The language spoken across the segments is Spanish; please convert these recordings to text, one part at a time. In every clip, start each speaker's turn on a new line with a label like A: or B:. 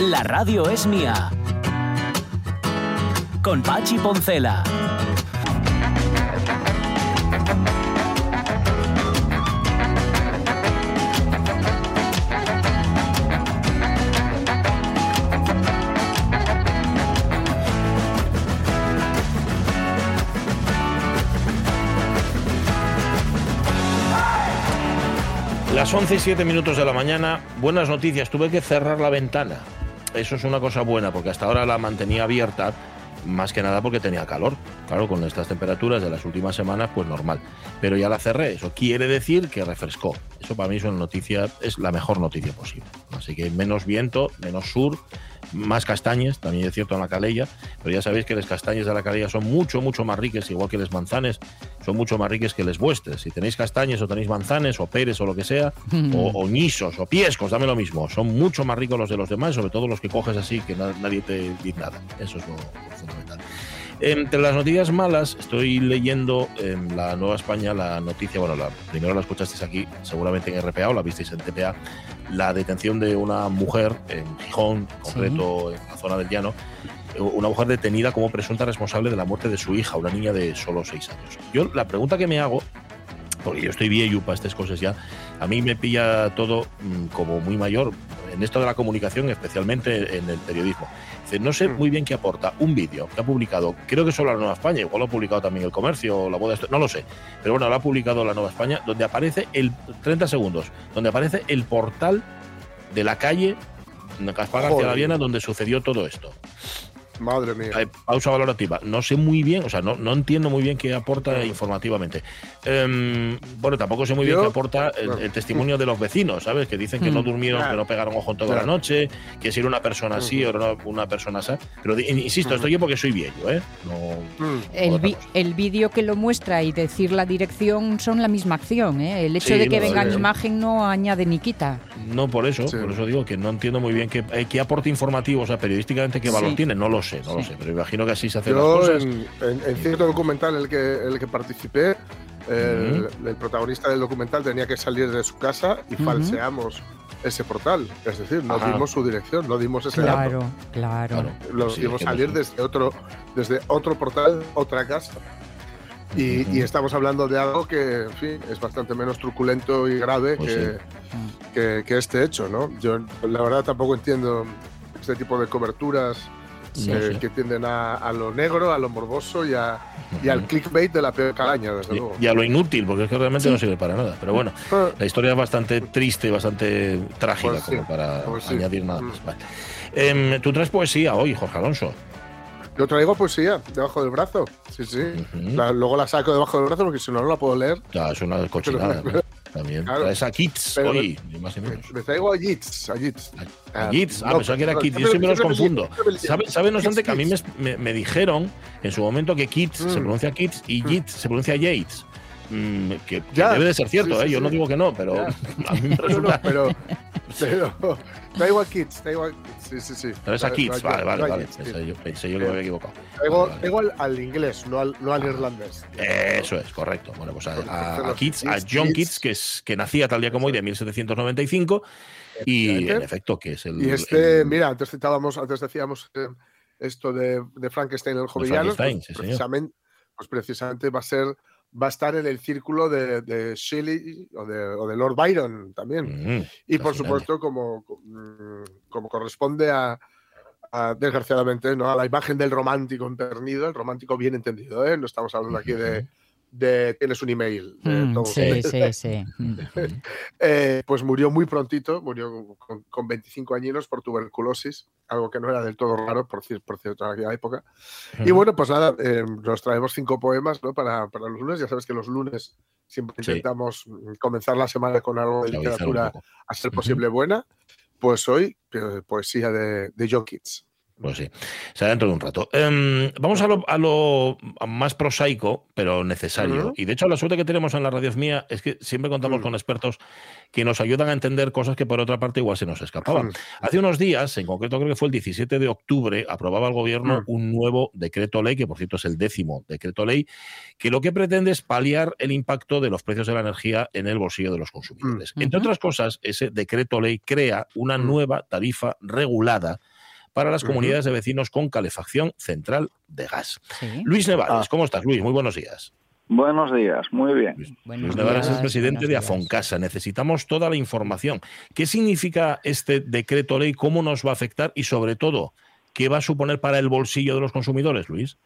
A: La radio es mía. Con Pachi Poncela.
B: Las 11 y 7 minutos de la mañana, buenas noticias, tuve que cerrar la ventana. Eso es una cosa buena, porque hasta ahora la mantenía abierta, más que nada porque tenía calor. Claro, con estas temperaturas de las últimas semanas, pues normal. Pero ya la cerré, eso quiere decir que refrescó. Eso para mí es una noticia, es la mejor noticia posible. Así que menos viento, menos sur, más castañas, también es cierto en la calella, pero ya sabéis que las castañas de la calella son mucho, mucho más ricas, igual que los manzanes, son mucho más ricas que les vuestras. Si tenéis castañas o tenéis manzanes o peres o lo que sea, o, o ñisos o piescos, dame lo mismo, son mucho más ricos los de los demás, sobre todo los que coges así, que na- nadie te dice nada. Eso es lo, lo fundamental. Entre las noticias malas, estoy leyendo en la Nueva España la noticia, bueno, la, primero la escuchasteis aquí, seguramente en RPA o la visteis en TPA, la detención de una mujer en Gijón, en concreto en la zona del llano, una mujer detenida como presunta responsable de la muerte de su hija, una niña de solo seis años. Yo la pregunta que me hago, porque yo estoy viejo para estas cosas ya, a mí me pilla todo mm, como muy mayor en esto de la comunicación, especialmente en el periodismo. Dice, no sé muy bien qué aporta un vídeo que ha publicado, creo que solo la Nueva España, igual lo ha publicado también el comercio, la boda, no lo sé, pero bueno, lo ha publicado la Nueva España, donde aparece el 30 segundos, donde aparece el portal de la calle Gaspar García la Viena donde sucedió todo esto.
C: Madre mía.
B: Eh, pausa valorativa. No sé muy bien, o sea, no, no entiendo muy bien qué aporta informativamente. Em, bueno, tampoco sé muy bien
C: Yo-
B: qué aporta el, el testimonio de los vecinos, ¿sabes? Que dicen que no
D: Mm.
B: durmieron,
C: Claro.
B: que no pegaron ojo en toda la noche, que si era una persona así o era una, persona así. Pero insisto, estoy aquí porque soy viejo, ¿eh? No,
C: Mm.
D: El, el vídeo que lo muestra y decir la dirección son la misma acción. ¿eh? El hecho
B: Sí,
D: de que
B: no,
D: venga
B: sí.
D: en imagen no añade ni quita.
B: no por eso,
C: Sí.
B: por eso digo que no entiendo muy bien qué, eh, qué aporte informativo, o sea, periodísticamente qué valor
D: Sí.
B: tiene, no lo sé, no lo sé, pero imagino que así se hacen las
C: Yo
B: cosas.
C: en, en- en cierto documental en el que, en el que participé, el, el protagonista del documental tenía que salir de su casa y falseamos ese portal. Es decir, no
B: Ajá.
C: dimos su dirección, no dimos ese dato.
D: Claro, claro.
B: Claro.
C: Lo
B: Sí, que
C: salir desde otro, desde otro portal, otra casa. Y, estamos hablando de algo que, en fin, es bastante menos truculento y grave
B: Pues
C: que, que, que este hecho, ¿no? Yo, la verdad, tampoco entiendo este tipo de coberturas
D: Sí.
C: que,
B: No sé.
C: que tienden a, a lo negro, a lo morboso y, a- y al clickbait de la peor calaña, desde luego.
B: Y, y a lo inútil, porque es que realmente
D: Sí.
B: no sirve para nada. Pero bueno,
C: Ah,
B: la historia es bastante triste y bastante trágica
C: Pues sí,
B: como para
C: pues sí.
B: añadir nada
C: Mm.
B: más. Vale. Em, Tú traes poesía hoy, Jorge Alonso.
C: Yo traigo poesía debajo del brazo. Sí, sí.
B: Ujú.
C: La- luego la saco debajo del brazo porque si no, no la puedo leer.
B: Ya, es una cochinada. ¿no? También.
C: Claro.
B: Traes a Kids hoy, ni más ni
C: Me,
B: menos.
C: me traigo a Jits. A Jits.
B: A Kids, ah,
C: no,
B: pensaba que era
C: pero
B: Kids. Yo siempre los confundo.
C: lío.
B: ¿Sabe, no obstante, que a mí me, me- me dijeron en su momento que Kids se
C: Mm.
B: pronuncia Kids y Jits se pronuncia Yates. Mm, que, que debe de ser cierto,
C: sí, sí,
B: ¿eh? Yo no
C: sí.
B: digo que no, pero
C: Ya.
B: a mí me
C: No, no,
B: resulta.
C: pero, pero a Kids, traigo a Sí, sí, sí.
B: Traes a
C: No,
B: Kids, vale, vale, vale.
C: Kids, sí.
B: Pensé yo, pensé yo que me había equivocado.
C: Traigo,
B: Vale,
C: al, al inglés, no al, no al irlandés.
B: Eso es, correcto. Bueno, pues a,
C: Porque
B: a- a a John
C: Keats.
B: Keats, que, es, que nacía tal día como hoy de 1795, y en efecto, que es el.
C: Y este,
B: el-
C: mira, antes citábamos, antes decíamos eh, esto de, de Frankenstein el
B: Frankenstein,
C: pues,
B: sí,
C: precisamente, pues precisamente va a ser, va a estar en el círculo de, de Shelley o de, o de Lord Byron también.
B: Mm,
C: Y por supuesto, como, mm, como corresponde a, a, desgraciadamente, ¿no? a la imagen del romántico empernido, el romántico bien entendido, ¿eh? No estamos hablando aquí de, de tienes un email. de
D: Mm,
C: todo.
D: sí, sí, sí. Mm.
C: Eh, pues murió muy prontito, murió con, con 25 añinos por tuberculosis, algo que no era del todo raro, por, cier- por cierto, en aquella época. Y bueno, pues nada, eh, nos traemos cinco poemas ¿no? para, para los lunes. Ya sabes que los lunes siempre
B: Sí.
C: intentamos mm, comenzar la semana con algo de literatura a ser posible buena. Pues hoy, eh, poesía de, de John Keats.
B: Pues sí, será dentro de un rato. Em, vamos a lo, a lo, más prosaico, pero necesario. Y de hecho, la suerte que tenemos en la radio mía es que siempre contamos con expertos que nos ayudan a entender cosas que por otra parte igual se nos escapaban. Hace unos días, en concreto creo que fue el 17 de octubre, aprobaba el gobierno un nuevo decreto ley, que por cierto es el décimo decreto ley, que lo que pretende es paliar el impacto de los precios de la energía en el bolsillo de los consumidores. Entre otras cosas, ese decreto ley crea una nueva tarifa regulada para las comunidades de vecinos con calefacción central de gas. Luis Nevares, ah. ¿cómo estás, Luis? Muy buenos días.
E: Buenos días, muy bien.
B: Luis, Nevares es presidente de Afoncasa. Necesitamos toda la información. ¿Qué significa este decreto ley? ¿Cómo nos va a afectar? Y sobre todo, ¿qué va a suponer para el bolsillo de los consumidores, Luis?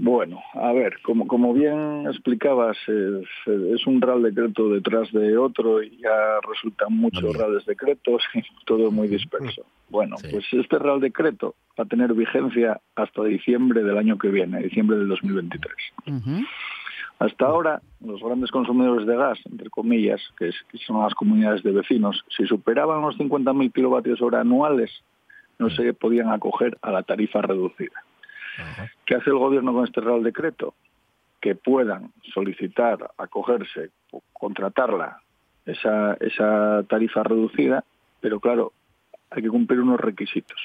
E: Bueno, a ver, como, como bien explicabas, es, un Real Decreto detrás de otro y ya resultan muchos Reales Decretos y todo muy disperso. Bueno, pues este Real Decreto va a tener vigencia hasta diciembre del año que viene, diciembre del 2023. Hasta ahora, los grandes consumidores de gas, entre comillas, que, son las comunidades de vecinos, si superaban los 50.000 kilovatios hora anuales, no se podían acoger a la tarifa reducida. ¿Qué hace el gobierno con este Real Decreto? Que puedan solicitar, acogerse, contratarla, esa, esa tarifa reducida, pero claro, hay que cumplir unos requisitos.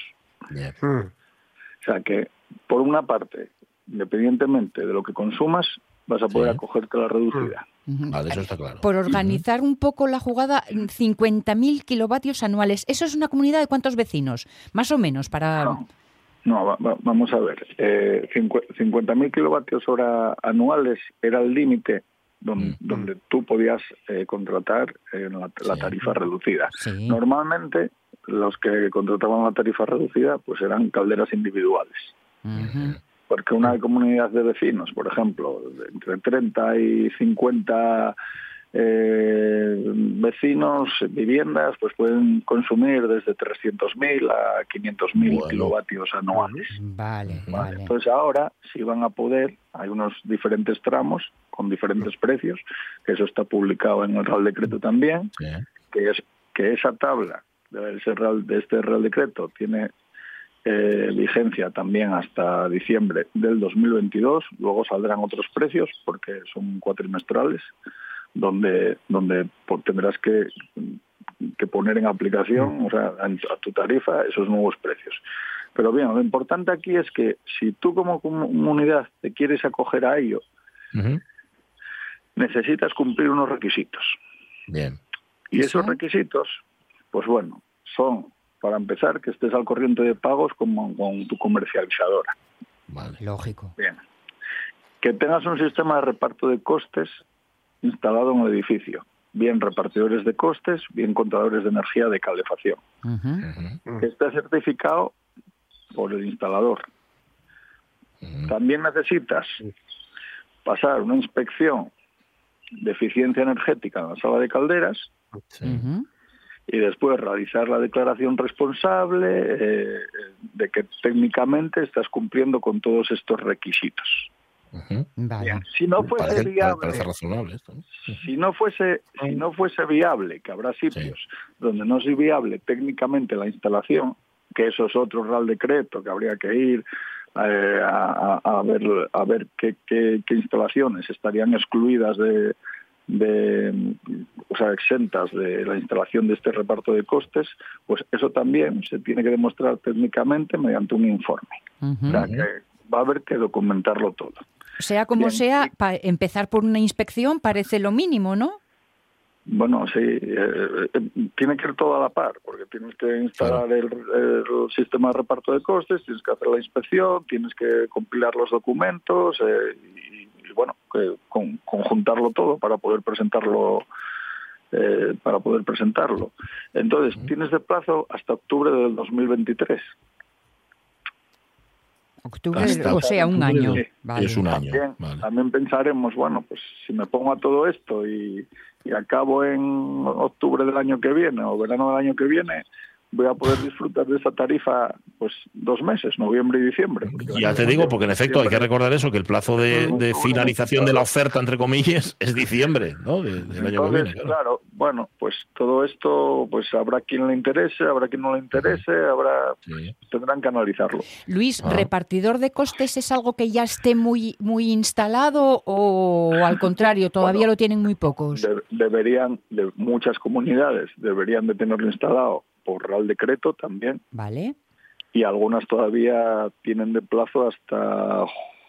E: Hmm. O sea que, por una parte, independientemente de lo que consumas, vas a poder acogerte a la reducida.
B: Vale, eso está claro.
D: Por organizar un poco la jugada, 50.000 kilovatios anuales. ¿Eso es una comunidad de cuántos vecinos? Más o menos, para...
E: No, vamos a ver. Eh, 50.000 kilovatios hora anuales era el límite donde, donde, tú podías eh, contratar eh, la, tarifa reducida. Normalmente los que contrataban la tarifa reducida pues eran calderas individuales. Porque una comunidad de vecinos, por ejemplo, entre 30 y 50 eh, vecinos, viviendas, pues pueden consumir desde 300.000 a 500.000 kilovatios anuales.
D: Vale, vale,
E: Entonces ahora sí van a poder, hay unos diferentes tramos con diferentes precios, que eso está publicado en el Real Decreto también, que es que esa tabla de, de este Real Decreto tiene eh, vigencia también hasta diciembre del 2022. Luego saldrán otros precios porque son cuatrimestrales donde, donde tendrás que, que poner en aplicación, o sea, a tu tarifa esos nuevos precios. Pero bien, lo importante aquí es que si tú como comunidad te quieres acoger a ello, necesitas cumplir unos requisitos.
B: Bien.
E: Y esos requisitos, pues bueno, son, para empezar, que estés al corriente de pagos con, con tu comercializadora.
B: Vale.
D: Lógico.
E: Bien. Que tengas un sistema de reparto de costes instalado en el edificio, bien repartidores de costes, bien contadores de energía de calefacción. Que esté certificado por el instalador. También necesitas pasar una inspección de eficiencia energética en la sala de calderas y después realizar la declaración responsable eh, de que técnicamente estás cumpliendo con todos estos requisitos. Si no fuese viable, si no fuese, si no fuese viable, que habrá sitios donde no es viable técnicamente la instalación, que eso es otro real decreto que habría que ir eh, a, ver a ver qué, qué, instalaciones estarían excluidas de, de, o sea, exentas de la instalación de este reparto de costes, pues eso también se tiene que demostrar técnicamente mediante un informe. O sea, que va a haber que documentarlo todo.
D: Sea como sea, empezar por una inspección parece lo mínimo, ¿no?
E: Bueno, sí, eh, eh, tiene que ir todo a la par, porque tienes que instalar el, sistema de reparto de costes, tienes que hacer la inspección, tienes que compilar los documentos eh, y, bueno, conjuntarlo todo para poder presentarlo. para poder presentarlo. Entonces, tienes de plazo hasta octubre del 2023.
D: Octubre, o sea, un año.
B: Es un año.
E: También, pensaremos, bueno, pues si me pongo a todo esto y, acabo en octubre del año que viene o verano del año que viene, voy a poder disfrutar de esa tarifa pues dos meses, noviembre y diciembre.
B: Ya te digo, porque en efecto hay que recordar eso, que el plazo de, finalización de la oferta, entre comillas, es diciembre ¿no? del año que viene.
E: Claro. bueno, pues todo esto, pues habrá quien le interese, habrá quien no le interese, habrá tendrán que analizarlo.
D: Luis, ah. ¿repartidor de costes es algo que ya esté muy, muy instalado o al contrario, todavía lo tienen muy pocos?
E: deberían, de muchas comunidades, deberían de tenerlo instalado por Real Decreto también.
D: Vale.
E: Y algunas todavía tienen de plazo hasta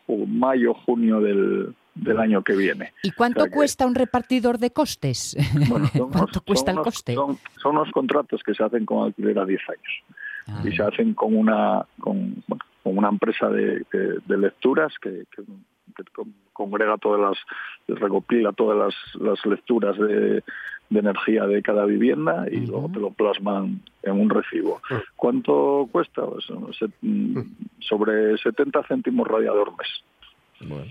E: mayo, junio del, del año que viene.
D: ¿Y cuánto cuesta un repartidor de costes? ¿Cuánto cuesta el coste?
E: Son, son, los contratos que se hacen con alquiler a 10 años. Ah. Y se hacen con una, con, con una empresa de, de, lecturas que, que, congrega todas las, recopila todas las, las lecturas de, de energía de cada vivienda y luego te lo plasman en un recibo. Ah. ¿Cuánto cuesta? Pues, mm, sobre 70 céntimos radiador mes.
B: Bueno.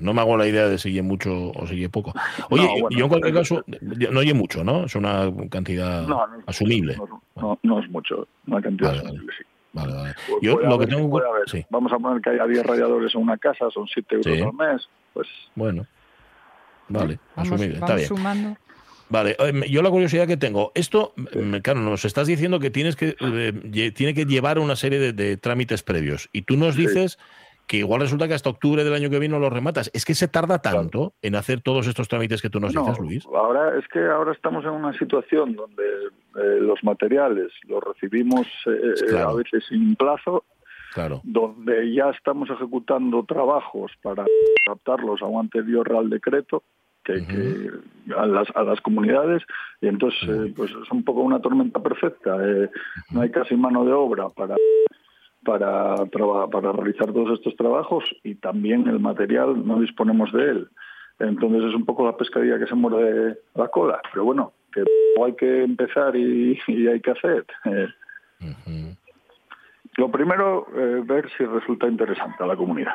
B: No me hago la idea de si oye mucho o si poco. Oye, yo en cualquier caso, no oye mucho, ¿no? Es una cantidad asumible.
E: No, es mucho, una cantidad asumible, sí.
B: Vale, vale. Pues yo lo que tengo.
E: Vamos a poner que haya 10 radiadores en una casa, son 7 euros al mes. Pues.
B: Bueno. Vale, asumible, está bien. Sumando. Vale, em, yo la curiosidad que tengo, esto, claro, nos estás diciendo que tienes que eh, tiene que llevar una serie de, trámites previos y tú nos dices que igual resulta que hasta octubre del año que viene no lo rematas. ¿Es que se tarda tanto en hacer todos estos trámites que tú nos dices, Luis?
E: Ahora es que ahora estamos en una situación donde eh, los materiales los recibimos eh, a veces sin plazo
B: Claro.
E: donde ya estamos ejecutando trabajos para adaptarlos a un anterior Real Decreto que, a, las, a las comunidades y entonces eh, pues es un poco una tormenta perfecta eh, no hay casi mano de obra para para para realizar todos estos trabajos y también el material no disponemos de él. Entonces es un poco la pescadilla que se muerde la cola pero bueno que hay que empezar y, hay que hacer. Eh. lo primero ver si resulta interesante a la comunidad.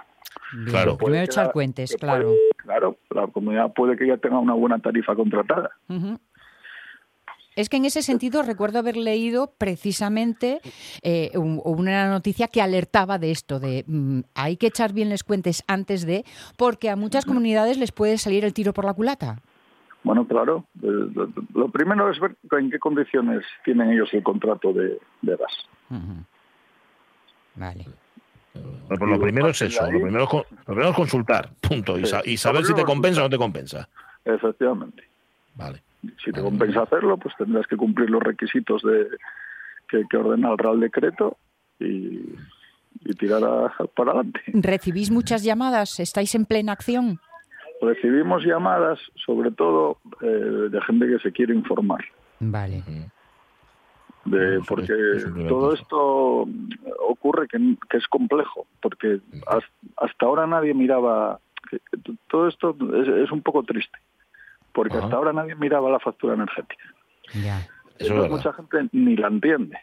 B: Claro.
D: Primero echar cuentes, claro.
E: Claro, la comunidad puede que ya tenga una buena tarifa contratada.
D: Es que en ese sentido recuerdo haber leído precisamente eh, una noticia que alertaba de esto, de mm, hay que echar bien les cuentes antes de, porque a muchas comunidades les puede salir el tiro por la culata.
E: Bueno, claro. Eh, lo primero es ver en qué condiciones tienen ellos el contrato de, gas.
D: Vale.
B: Lo primero es eso, lo primero es, consultar, punto, y, saber si te compensa o no te compensa.
E: Efectivamente.
B: Vale.
E: Si te compensa hacerlo, pues tendrás que cumplir los requisitos de que, ordena el Real Decreto y, tirar para adelante.
D: ¿Recibís muchas llamadas? ¿Estáis en plena acción?
E: Recibimos llamadas, sobre todo eh, de gente que se quiere informar.
D: Vale
E: porque todo esto ocurre que, es complejo, porque hasta ahora nadie miraba, todo esto es, un poco triste, porque hasta ahora nadie miraba la factura energética.
D: Ya.
E: mucha gente ni la entiende.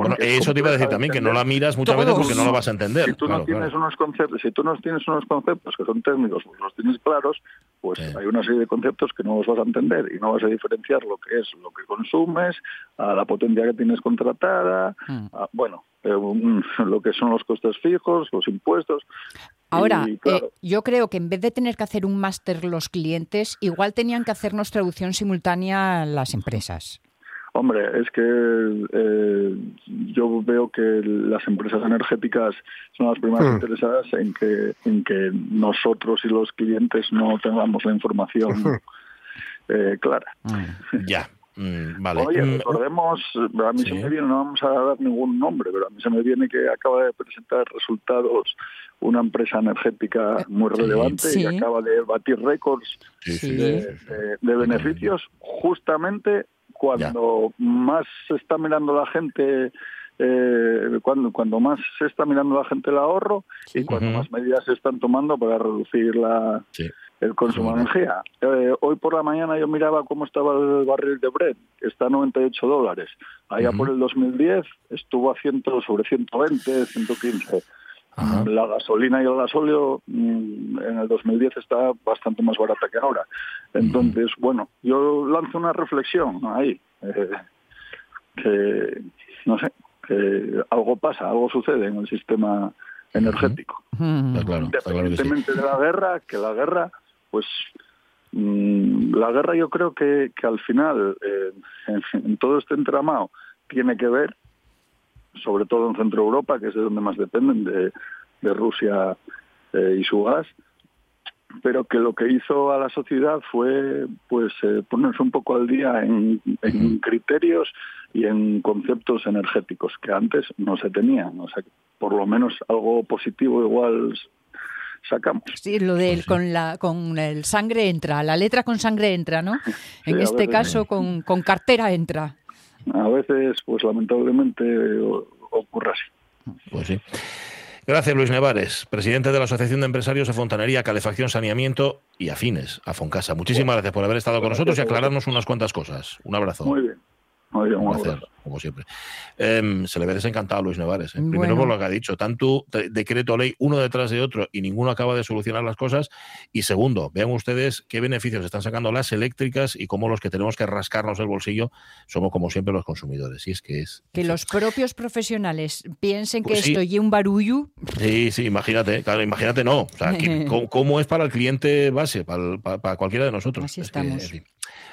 B: Bueno, eso te iba a decir también, que no la miras muchas veces porque no lo vas a entender.
E: Si tú no tienes unos conceptos, si tú no tienes unos conceptos que son técnicos, pues los tienes claros, pues hay una serie de conceptos que no los vas a entender y no vas a diferenciar lo que es lo que consumes, a la potencia que tienes contratada, hmm. bueno, eh, lo que son los costes fijos, los impuestos.
D: Ahora, eh, yo creo que en vez de tener que hacer un máster los clientes, igual tenían que hacernos traducción simultánea las empresas.
E: Hombre, es que eh, yo veo que las empresas energéticas son las primeras hmm. interesadas en que, en que nosotros y los clientes no tengamos la información hmm. eh, clara.
B: Hmm. Ya. vale.
E: Oye, recordemos, a mí se me viene, no vamos a dar ningún nombre, pero a mí se me viene que acaba de presentar resultados una empresa energética muy relevante y acaba de batir récords de, beneficios justamente cuando más se está mirando la gente eh, cuando, cuando más se está mirando la gente el ahorro y cuando más medidas se están tomando para reducir la, el consumo de energía. Eh, hoy por la mañana yo miraba cómo estaba el barril de Brent, está a 98 dólares. Allá por el 2010 estuvo a 100, sobre 120, 115. La gasolina y el gasóleo mm, en el 2010 está bastante más barata que ahora. Entonces, bueno, yo lanzo una reflexión ahí. Eh, que, no sé, que algo pasa, algo sucede en el sistema energético. Independientemente de la guerra, que la guerra, pues mm, la guerra yo creo que, que al final, eh, en, todo este entramado, tiene que ver, sobre todo en Centro Europa, que es de donde más dependen de, de Rusia eh, y su gas, pero que lo que hizo a la sociedad fue pues eh, ponerse un poco al día en, criterios y en conceptos energéticos que antes no se tenían. O sea, por lo menos algo positivo igual sacamos.
D: Sí, lo de pues con la con el sangre entra, la letra con sangre entra, ¿no? en este caso con, con cartera entra.
E: A veces, pues lamentablemente ocurre así.
B: Pues sí. Gracias, Luis Nevares, presidente de la Asociación de Empresarios de Fontanería, Calefacción, Saneamiento y Afines, a Foncasa. Muchísimas gracias por haber estado con nosotros y aclararnos unas cuantas cosas. Un abrazo.
E: Muy bien. Muy bien,
B: un placer como siempre. Em, se le ve desencantado a Luis Nevares. ¿eh? Primero por lo que ha dicho, tanto decreto ley uno detrás de otro y ninguno acaba de solucionar las cosas. Y segundo, vean ustedes qué beneficios están sacando las eléctricas y cómo los que tenemos que rascarnos el bolsillo somos como siempre los consumidores. Y es que es...
D: Que los propios profesionales piensen que pues esto y un barullo.
B: Sí, sí, imagínate, claro, imagínate no. O sea, ¿cómo, es para el cliente base, para, cualquiera de nosotros?
D: Así estamos.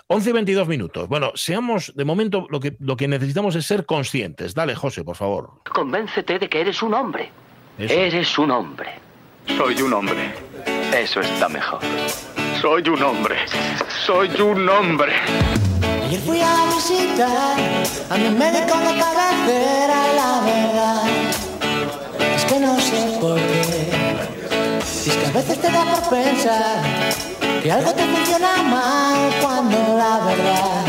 B: 11 y 22 minutos. Bueno, seamos, de momento, lo que, lo que necesitamos es ser conscientes. Dale, José, por favor.
F: Convéncete de que eres un hombre. Eres un hombre.
G: Soy un hombre.
F: Eso está mejor.
G: Soy un hombre. Soy un hombre.
H: Ayer fui a visitar a mi médico de cabecera y la verdad es que no sé por qué. es que a veces te da por pensar que algo te funciona mal cuando la verdad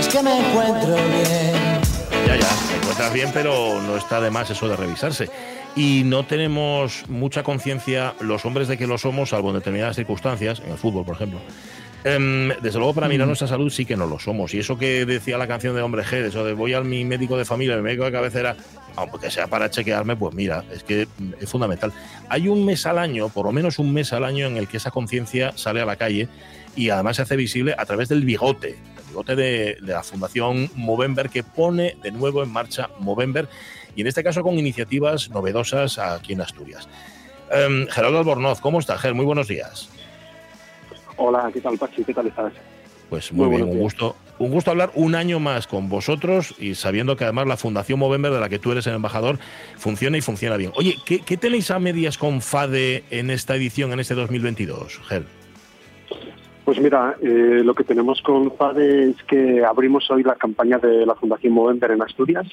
H: es que me encuentro bien.
B: Ya, ya, te encuentras bien, pero no está de más eso de revisarse. Y no tenemos mucha conciencia los hombres de que lo somos, salvo en determinadas circunstancias, en el fútbol, por ejemplo. Em, desde luego, para mirar mm. nuestra salud sí que no lo somos. Y eso que decía la canción de Hombre G, eso de voy al mi médico de familia, mi médico de cabecera, aunque sea para chequearme, pues mira, es que es fundamental. Hay un mes al año, por lo menos un mes al año, en el que esa conciencia sale a la calle y además se hace visible a través del bigote, el bigote de, la Fundación Movember que pone de nuevo en marcha Movember y en este caso con iniciativas novedosas aquí en Asturias. Em, Gerardo Albornoz, ¿cómo está, Ger? Muy buenos días.
I: Hola, ¿qué tal, Pachi? ¿Qué tal estás?
B: Pues muy, bien, un gusto, un gusto hablar un año más con vosotros y sabiendo que además la Fundación Movember, de la que tú eres el embajador, funciona y funciona bien. Oye, ¿qué, tenéis a medias con FADE en esta edición, en este 2022, Ger?
I: Pues mira, eh, lo que tenemos con FADE es que abrimos hoy la campaña de la Fundación Movember en Asturias.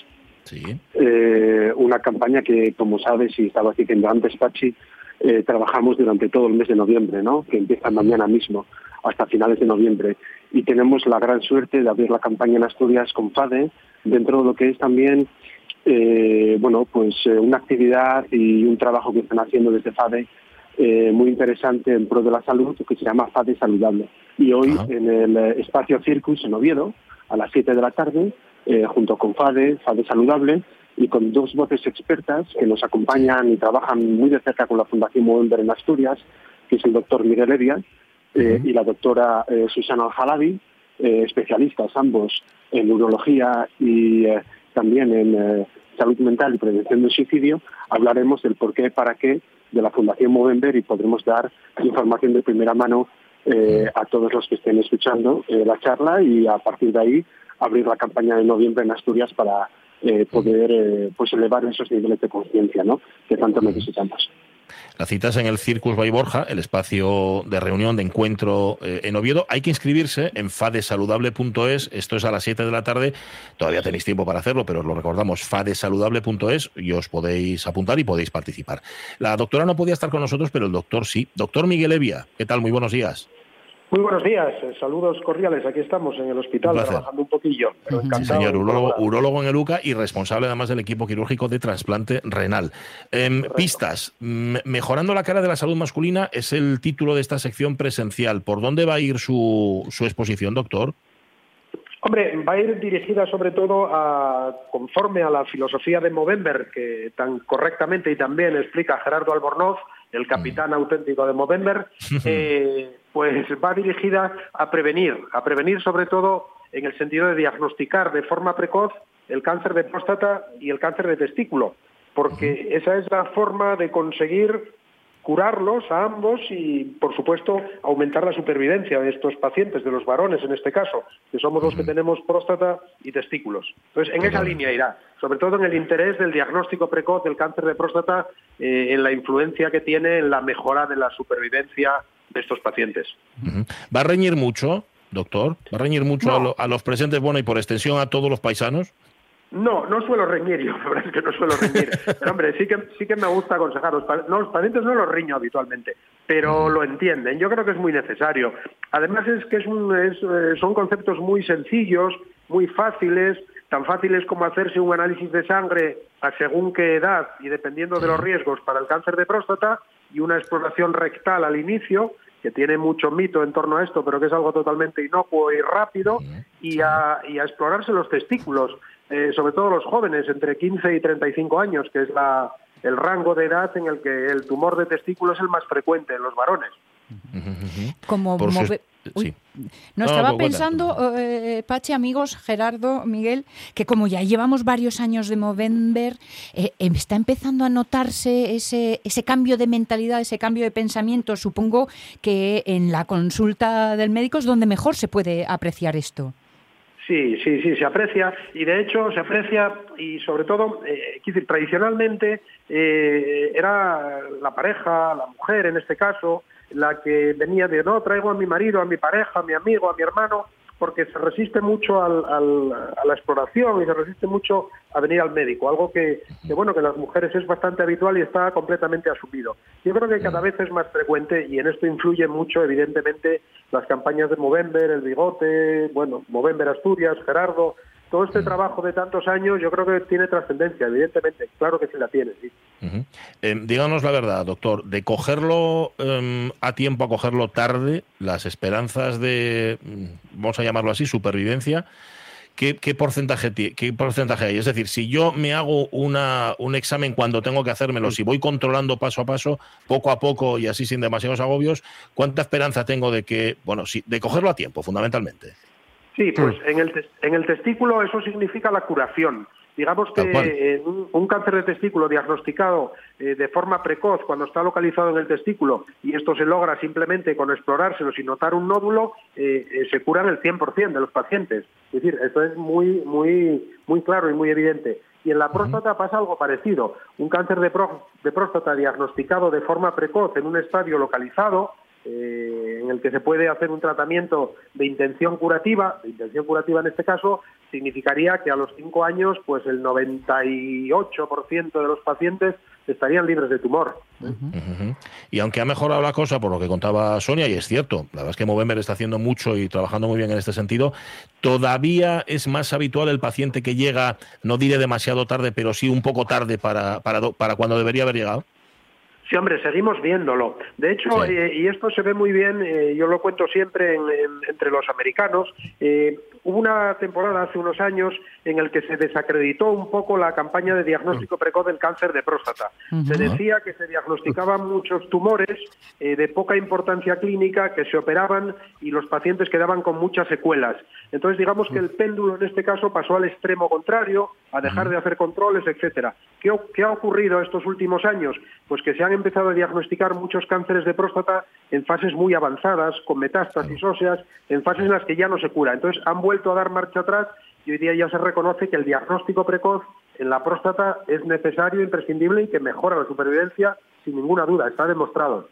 B: Sí.
I: Eh, una campaña que, como sabes, y estaba diciendo antes, Pachi, eh, trabajamos durante todo el mes de noviembre, ¿no? que empieza mañana mismo hasta finales de noviembre. Y tenemos la gran suerte de abrir la campaña en Asturias con FADE dentro de lo que es también eh, bueno pues eh, una actividad y un trabajo que están haciendo desde FADE muy interesante en pro de la salud que se llama FADE Saludable. Y hoy en el espacio Circus en Oviedo a las 7 de la tarde junto con FADE, FADE Saludable y con dos voces expertas que nos acompañan y trabajan muy de cerca con la Fundación Movember en Asturias, que es el doctor Miguel Evia, eh, y la doctora eh, Susana Al-Halabi, eh, especialistas ambos en neurología y también en salud mental y prevención del suicidio, hablaremos del por qué, para qué de la Fundación Movember y podremos dar información de primera mano a todos los que estén escuchando la charla y a partir de ahí abrir la campaña de noviembre en Asturias para poder pues elevar esos niveles de conciencia ¿no? que tanto necesitamos.
B: La cita es en el Circus Bay Borja, el espacio de reunión, de encuentro eh, en Oviedo. Hay que inscribirse en fadesaludable.es. Esto es a las 7 de la tarde. Todavía tenéis tiempo para hacerlo, pero os lo recordamos, fadesaludable.es y os podéis apuntar y podéis participar. La doctora no podía estar con nosotros, pero el doctor sí. Doctor Miguel Evia, ¿qué tal? Muy buenos días.
J: Muy buenos días, saludos cordiales. Aquí estamos en el hospital trabajando un poquillo.
B: sí, señor, urólogo, en el UCA y responsable además del equipo quirúrgico de trasplante renal. Em, pistas, mejorando la cara de la salud masculina es el título de esta sección presencial. ¿Por dónde va a ir su, su exposición, doctor?
J: Hombre, va a ir dirigida sobre todo a, conforme a la filosofía de Movember, que tan correctamente y también explica Gerardo Albornoz, el capitán mm. auténtico de Movember, eh, pues va dirigida a prevenir, a prevenir sobre todo en el sentido de diagnosticar de forma precoz el cáncer de próstata y el cáncer de testículo, porque esa es la forma de conseguir curarlos a ambos y, por supuesto, aumentar la supervivencia de estos pacientes, de los varones en este caso, que somos los que tenemos próstata y testículos. Entonces, en esa línea irá, sobre todo en el interés del diagnóstico precoz del cáncer de próstata, eh, en la influencia que tiene en la mejora de la supervivencia de estos pacientes.
B: ¿Va a reñir mucho, doctor? ¿Va a reñir mucho a, a los presentes, bueno, y por extensión a todos los paisanos?
J: No, no suelo reñir yo, la verdad es que no suelo reñir. Pero hombre, sí que, sí que me gusta aconsejar. Los, no, los pacientes no los riño habitualmente, pero lo entienden. Yo creo que es muy necesario. Además es que es un, es, eh, son conceptos muy sencillos, muy fáciles, tan fáciles como hacerse un análisis de sangre a según qué edad y dependiendo de los riesgos para el cáncer de próstata y una exploración rectal al inicio que tiene mucho mito en torno a esto, pero que es algo totalmente inocuo y rápido, y a, y a explorarse los testículos. Eh, sobre todo los jóvenes, entre 15 y 35 años, que es la, el rango de edad en el que el tumor de testículo es el más frecuente en los varones.
D: Como No, estaba pensando, eh, Pache, amigos, Gerardo, Miguel, que como ya llevamos varios años de Movember, eh, em, está empezando a notarse ese, ese cambio de mentalidad, ese cambio de pensamiento. Supongo que en la consulta del médico es donde mejor se puede apreciar esto.
J: Sí, sí, sí, se aprecia y de hecho se aprecia y sobre todo, eh, decir, tradicionalmente eh, era la pareja, la mujer en este caso, la que venía de no, traigo a mi marido, a mi pareja, a mi amigo, a mi hermano, porque se resiste mucho al, a la exploración y se resiste mucho a venir al médico, algo que, bueno que las mujeres es bastante habitual y está completamente asumido. Yo creo que cada vez es más frecuente y en esto influye mucho evidentemente las campañas de Movember, el bigote, bueno, Movember Asturias, Gerardo, todo este trabajo de tantos años yo creo que tiene trascendencia, evidentemente, claro que sí la tiene, sí.
B: Eh, díganos la verdad, doctor, de cogerlo em, a tiempo a cogerlo tarde, las esperanzas de, mm, vamos a llamarlo así, supervivencia, ¿qué, porcentaje, qué porcentaje hay? Es decir, si yo me hago una, un examen cuando tengo que hacérmelo, si voy controlando paso a paso, poco a poco y así sin demasiados agobios, ¿cuánta esperanza tengo de que, bueno, sí, de cogerlo a tiempo, fundamentalmente?
J: Sí, pues en el, en el testículo eso significa la curación. Digamos que eh, un, cáncer de testículo diagnosticado eh, de forma precoz cuando está localizado en el testículo y esto se logra simplemente con explorárselo sin notar un nódulo, eh, se curan el 100% de los pacientes. Es decir, esto es muy, muy, muy claro y muy evidente. Y en la próstata pasa algo parecido. Un cáncer de, de próstata diagnosticado de forma precoz en un estadio localizado eh, en el que se puede hacer un tratamiento de intención curativa, de intención curativa en este caso, significaría que a los cinco años, pues el 98% de los pacientes estarían libres de tumor.
B: Y aunque ha mejorado la cosa, por lo que contaba Sonia, y es cierto, la verdad es que Movember está haciendo mucho y trabajando muy bien en este sentido, todavía es más habitual el paciente que llega, no diré demasiado tarde, pero sí un poco tarde para, para, para cuando debería haber llegado.
J: Sí, hombre, seguimos viéndolo. De hecho, eh, y esto se ve muy bien, eh, yo lo cuento siempre entre los americanos, eh, hubo una temporada hace unos años en el que se desacreditó un poco la campaña de diagnóstico precoz del cáncer de próstata. Se decía que se diagnosticaban muchos tumores de poca importancia clínica que se operaban y los pacientes quedaban con muchas secuelas. Entonces, digamos que el péndulo en este caso pasó al extremo contrario, a dejar de hacer controles, etcétera. ¿Qué, ¿Qué ha ocurrido estos últimos años? Pues que se han empezado a diagnosticar muchos cánceres de próstata en fases muy avanzadas, con metástasis óseas, en fases en las que ya no se cura. Entonces han vuelto a dar marcha atrás y hoy día ya se reconoce que el diagnóstico precoz en la próstata es necesario, imprescindible y que mejora la supervivencia sin ninguna duda, está demostrado.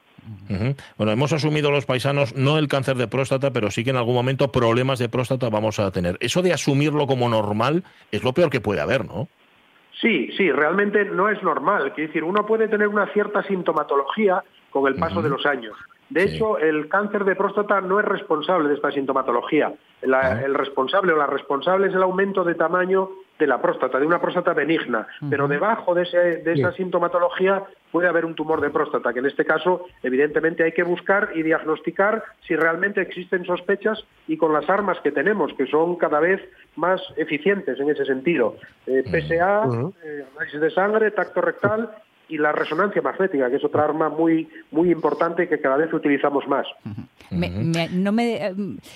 B: Bueno, hemos asumido los paisanos no el cáncer de próstata, pero sí que en algún momento problemas de próstata vamos a tener. Eso de asumirlo como normal es lo peor que puede haber, ¿no?
J: Sí, sí, realmente no es normal. Quiere decir, uno puede tener una cierta sintomatología con el paso de los años. De hecho, el cáncer de próstata no es responsable de esta sintomatología. El responsable o la responsable es el aumento de tamaño de la próstata, de una próstata benigna. Pero debajo de, esa sintomatología puede haber un tumor de próstata, que en este caso, evidentemente, hay que buscar y diagnosticar si realmente existen sospechas y con las armas que tenemos, que son cada vez más eficientes en ese sentido. Eh, PSA, eh, análisis de sangre, tacto rectal y la resonancia magnética, que es otra arma muy, muy importante que cada vez utilizamos más.
D: me, me, no me,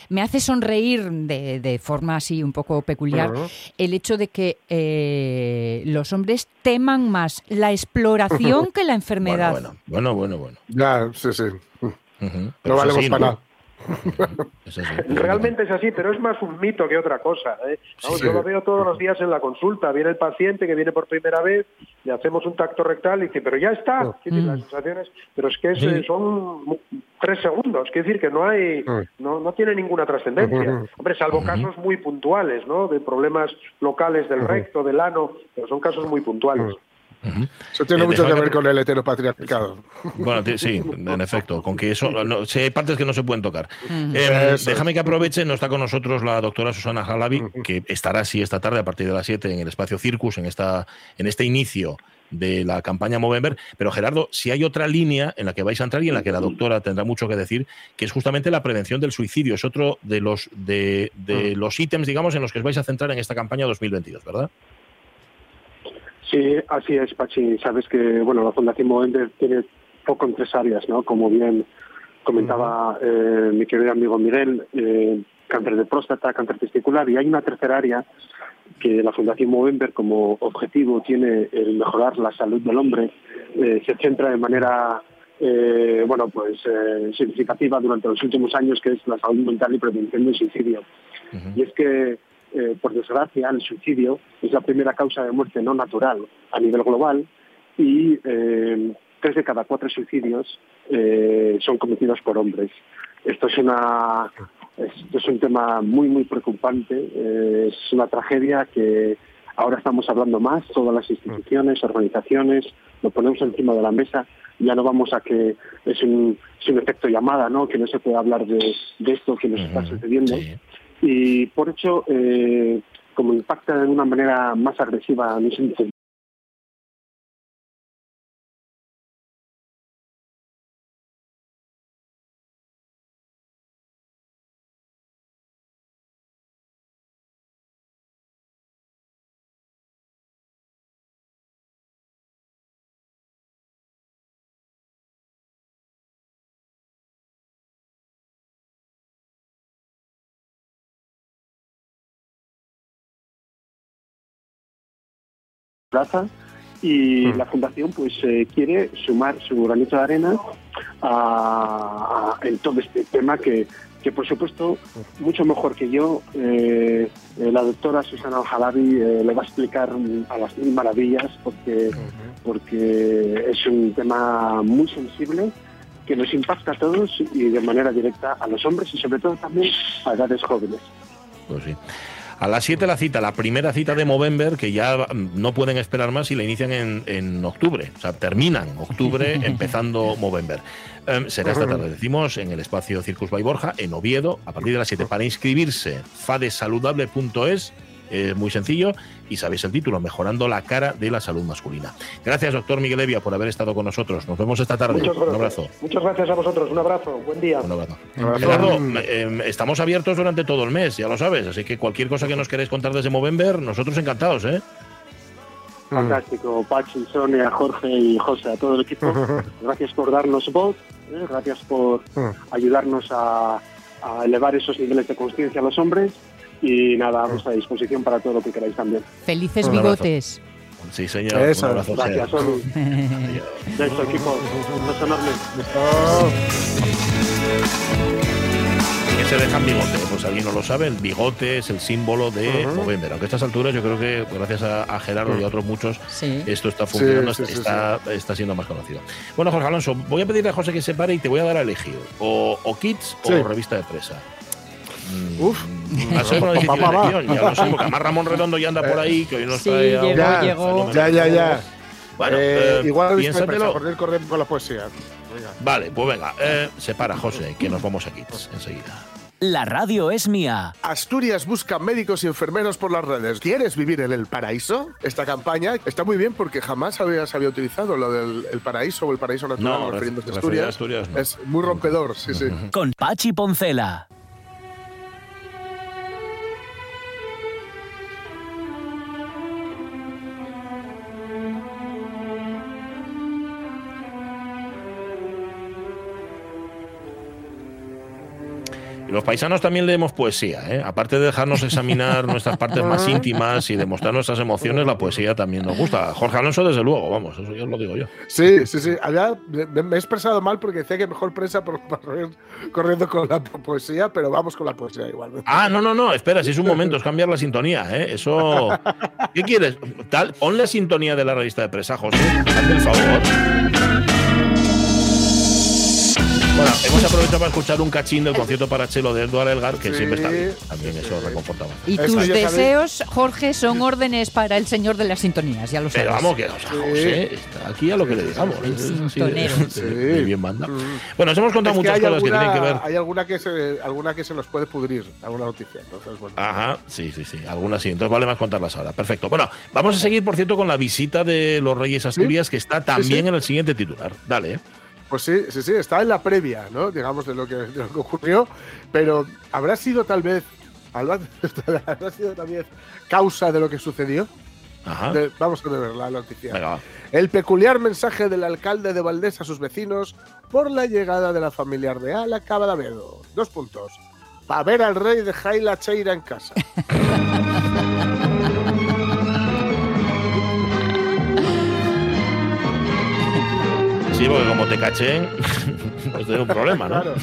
D: me, hace sonreír de, de, forma así un poco peculiar uh -huh. el hecho de que eh, los hombres teman más la exploración que la enfermedad.
B: Bueno, bueno, bueno. bueno.
C: Ya, sí, sí. Uh -huh. No valemos para nada.
J: Realmente es así, pero es más un mito que otra cosa. ¿eh? Vamos, sí. Yo lo veo todos los días en la consulta. Viene el paciente que viene por primera vez, le hacemos un tacto rectal y dice, pero ya está. Oh. Mm. Las sensaciones, pero es que es, sí. son tres segundos. Quiere decir que no hay, no, no tiene ninguna trascendencia. Hombre, salvo uh -huh. casos muy puntuales, ¿no? De problemas locales del recto, del ano, pero son casos muy puntuales.
C: Uh -huh. Eso tiene eh, mucho que ver con el heteropatriarcado.
B: Bueno, sí, en efecto, con que eso, no, si hay partes que no se pueden tocar. Uh -huh. eh, déjame que aproveche, no está con nosotros la doctora Susana Jalabi, uh -huh. que estará así esta tarde a partir de las 7 en el espacio Circus, en, esta, en este inicio de la campaña Movember. Pero Gerardo, si hay otra línea en la que vais a entrar y en la que la doctora tendrá mucho que decir, que es justamente la prevención del suicidio. Es otro de los, de, de los ítems, digamos, en los que os vais a centrar en esta campaña 2022, ¿verdad?
I: Sí, así es, Pachi. Sabes que bueno, la Fundación Movender tiene poco en tres áreas, ¿no? Como bien comentaba eh, mi querido amigo Miguel, eh, cáncer de próstata, cáncer testicular, y hay una tercera área que la Fundación Movember como objetivo tiene el mejorar la salud del hombre, eh, se centra de manera eh, bueno pues eh, significativa durante los últimos años, que es la salud mental y prevención del suicidio. Uh -huh. Y es que eh, por desgracia, el suicidio es la primera causa de muerte no natural a nivel global y eh, tres de cada cuatro suicidios eh, son cometidos por hombres. Esto es una esto es un tema muy muy preocupante, es una tragedia que ahora estamos hablando más, todas las instituciones, organizaciones, lo ponemos encima de la mesa, ya no vamos a que es un, es un efecto llamada, ¿no? que no se puede hablar de, de esto que nos está sucediendo. Sí y por hecho, eh, como impacta de una manera más agresiva en ese plaza y mm. la fundación pues eh, quiere sumar su granito de arena a, a, en todo este tema que, que por supuesto mucho mejor que yo eh, eh, la doctora Susana Ojalabi le va a explicar a las mil maravillas porque, uh -huh. porque es un tema muy sensible que nos impacta a todos y de manera directa a los hombres y sobre todo también a edades jóvenes.
B: Pues sí. A las 7 la cita, la primera cita de Movember, que ya no pueden esperar más y la inician en, en octubre. O sea, terminan octubre empezando Movember. Um, será esta tarde, decimos, en el espacio Circus by Borja, en Oviedo, a partir de las 7. Para inscribirse, fadesaludable.es es muy sencillo y sabéis el título, Mejorando la cara de la salud masculina. Gracias, doctor Miguel Evia, por haber estado con nosotros. Nos vemos esta tarde.
J: Un abrazo. Muchas gracias a vosotros. Un abrazo. Buen día.
B: Un abrazo. Gerardo, eh, estamos abiertos durante todo el mes, ya lo sabes, así que cualquier cosa que nos queréis contar desde Movember, nosotros encantados, ¿eh?
I: Fantástico, Pachi, Sonia, Jorge y José, a todo el equipo. Gracias por darnos voz, ¿eh? gracias por ayudarnos a, a elevar esos niveles de conciencia a los hombres y nada, a vuestra disposición para todo lo que queráis también.
D: Felices bigotes.
B: Sí, señor.
C: Eso.
B: Un abrazo,
I: Gracias, Sonu. De esto, equipo. Un beso enorme.
B: que se dejan bigote, pues alguien no lo sabe, el bigote es el símbolo de uh -huh. Movember. Aunque a estas alturas yo creo que gracias a, a Gerardo uh -huh. y a otros muchos
D: sí.
B: esto está funcionando,
C: sí, sí,
B: está,
C: sí,
B: está siendo más conocido. Bueno, Jorge Alonso, voy a pedirle a José que se pare y te voy a dar a elegir o, o Kids o revista de presa.
C: Uf.
B: Va a ser una difícil elección, ya lo sé, porque además Ramón Redondo ya anda por ahí, que hoy no
D: sí,
B: está
D: llegó,
C: ya,
D: llegó.
C: ya, ya, ya.
B: Bueno,
C: eh,
B: eh,
C: igual
B: piénsatelo.
C: correr, correr con la poesía. Venga.
B: Vale, pues venga, eh, se para José, que nos vamos a Kids enseguida.
A: La radio es mía.
C: Asturias busca médicos y enfermeros por las redes. ¿Quieres vivir en el paraíso? Esta campaña está muy bien porque jamás habías había utilizado lo del el paraíso o el paraíso natural
B: No,
C: refiriéndose a
B: referir a
C: Asturias.
B: Asturias, no.
C: Es muy rompedor, sí, sí.
A: Con Pachi Poncela.
B: Y los paisanos también leemos poesía, ¿eh? Aparte de dejarnos examinar nuestras partes más íntimas y demostrar nuestras emociones, la poesía también nos gusta. Jorge Alonso, desde luego, vamos, eso yo lo digo yo.
C: Sí, sí, sí. Allá me, he expresado mal porque decía que mejor prensa por, corriendo con la poesía, pero vamos con la poesía igual.
B: Ah, no, no, no, espera, si es un momento, es cambiar la sintonía, ¿eh? Eso. ¿Qué quieres? Tal, pon la sintonía de la revista de presa, José. Hazme el favor. Bueno, hemos aprovechado para escuchar un cachín del concierto para Chelo de Eduard Elgar, que
C: Sí,
B: siempre está bien. También eso reconfortaba.
D: Y tus
C: sabéis.
D: deseos, Jorge, son órdenes para el señor de las sintonías, ya lo sabes.
B: Pero vamos, que o sea, José está aquí a lo que le digamos.
D: El
B: bien manda.
C: Mm.
B: Bueno, os hemos contado
C: Es que
B: muchas cosas que tienen que ver.
C: hay alguna que se, alguna que se nos puede pudrir, alguna noticia. Entonces, bueno.
B: Ajá, sí, sí, sí, algunas sí. Entonces vale más contarlas ahora. Perfecto. Bueno, vamos a seguir, por cierto, con la visita de los Reyes Asturias, que está también
C: sí.
B: en el siguiente titular. Dale, ¿eh?
C: Pues sí, sí, sí, está en la previa, ¿no? Digamos, de lo que, de lo que ocurrió, pero habrá sido tal vez, habrá, sido también causa de lo que sucedió.
B: Ajá.
C: De- vamos a ver la noticia.
B: Venga.
C: El peculiar mensaje del alcalde de Valdés a sus vecinos por la llegada de la familia real a Cabadavedo. Dos puntos. Para ver al rey de Jaila Cheira en casa.
B: Sí, porque como te cachen, pues tengo un problema, ¿no?
C: Claro.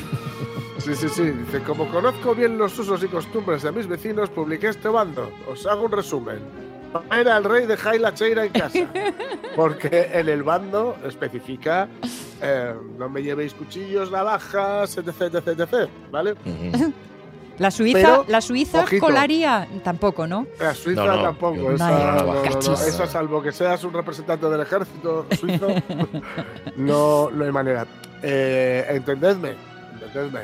C: Sí, sí, sí. Dice, como conozco bien los usos y costumbres de mis vecinos, publiqué este bando. Os hago un resumen. Era el rey de Jaila Cheira en casa. Porque en el bando especifica eh, no me llevéis cuchillos, navajas, etc, etc, etc. ¿Vale?
B: Ujú.
D: La Suiza,
C: Pero,
D: la Suiza
C: ojito.
D: colaría tampoco, ¿no?
C: La Suiza
B: No, no,
C: tampoco. Esa,
D: Vaya,
C: no, no, no,
D: cachis.
C: esa, salvo que seas un representante del ejército suizo, no, no hay manera. Eh, entendedme, entendedme.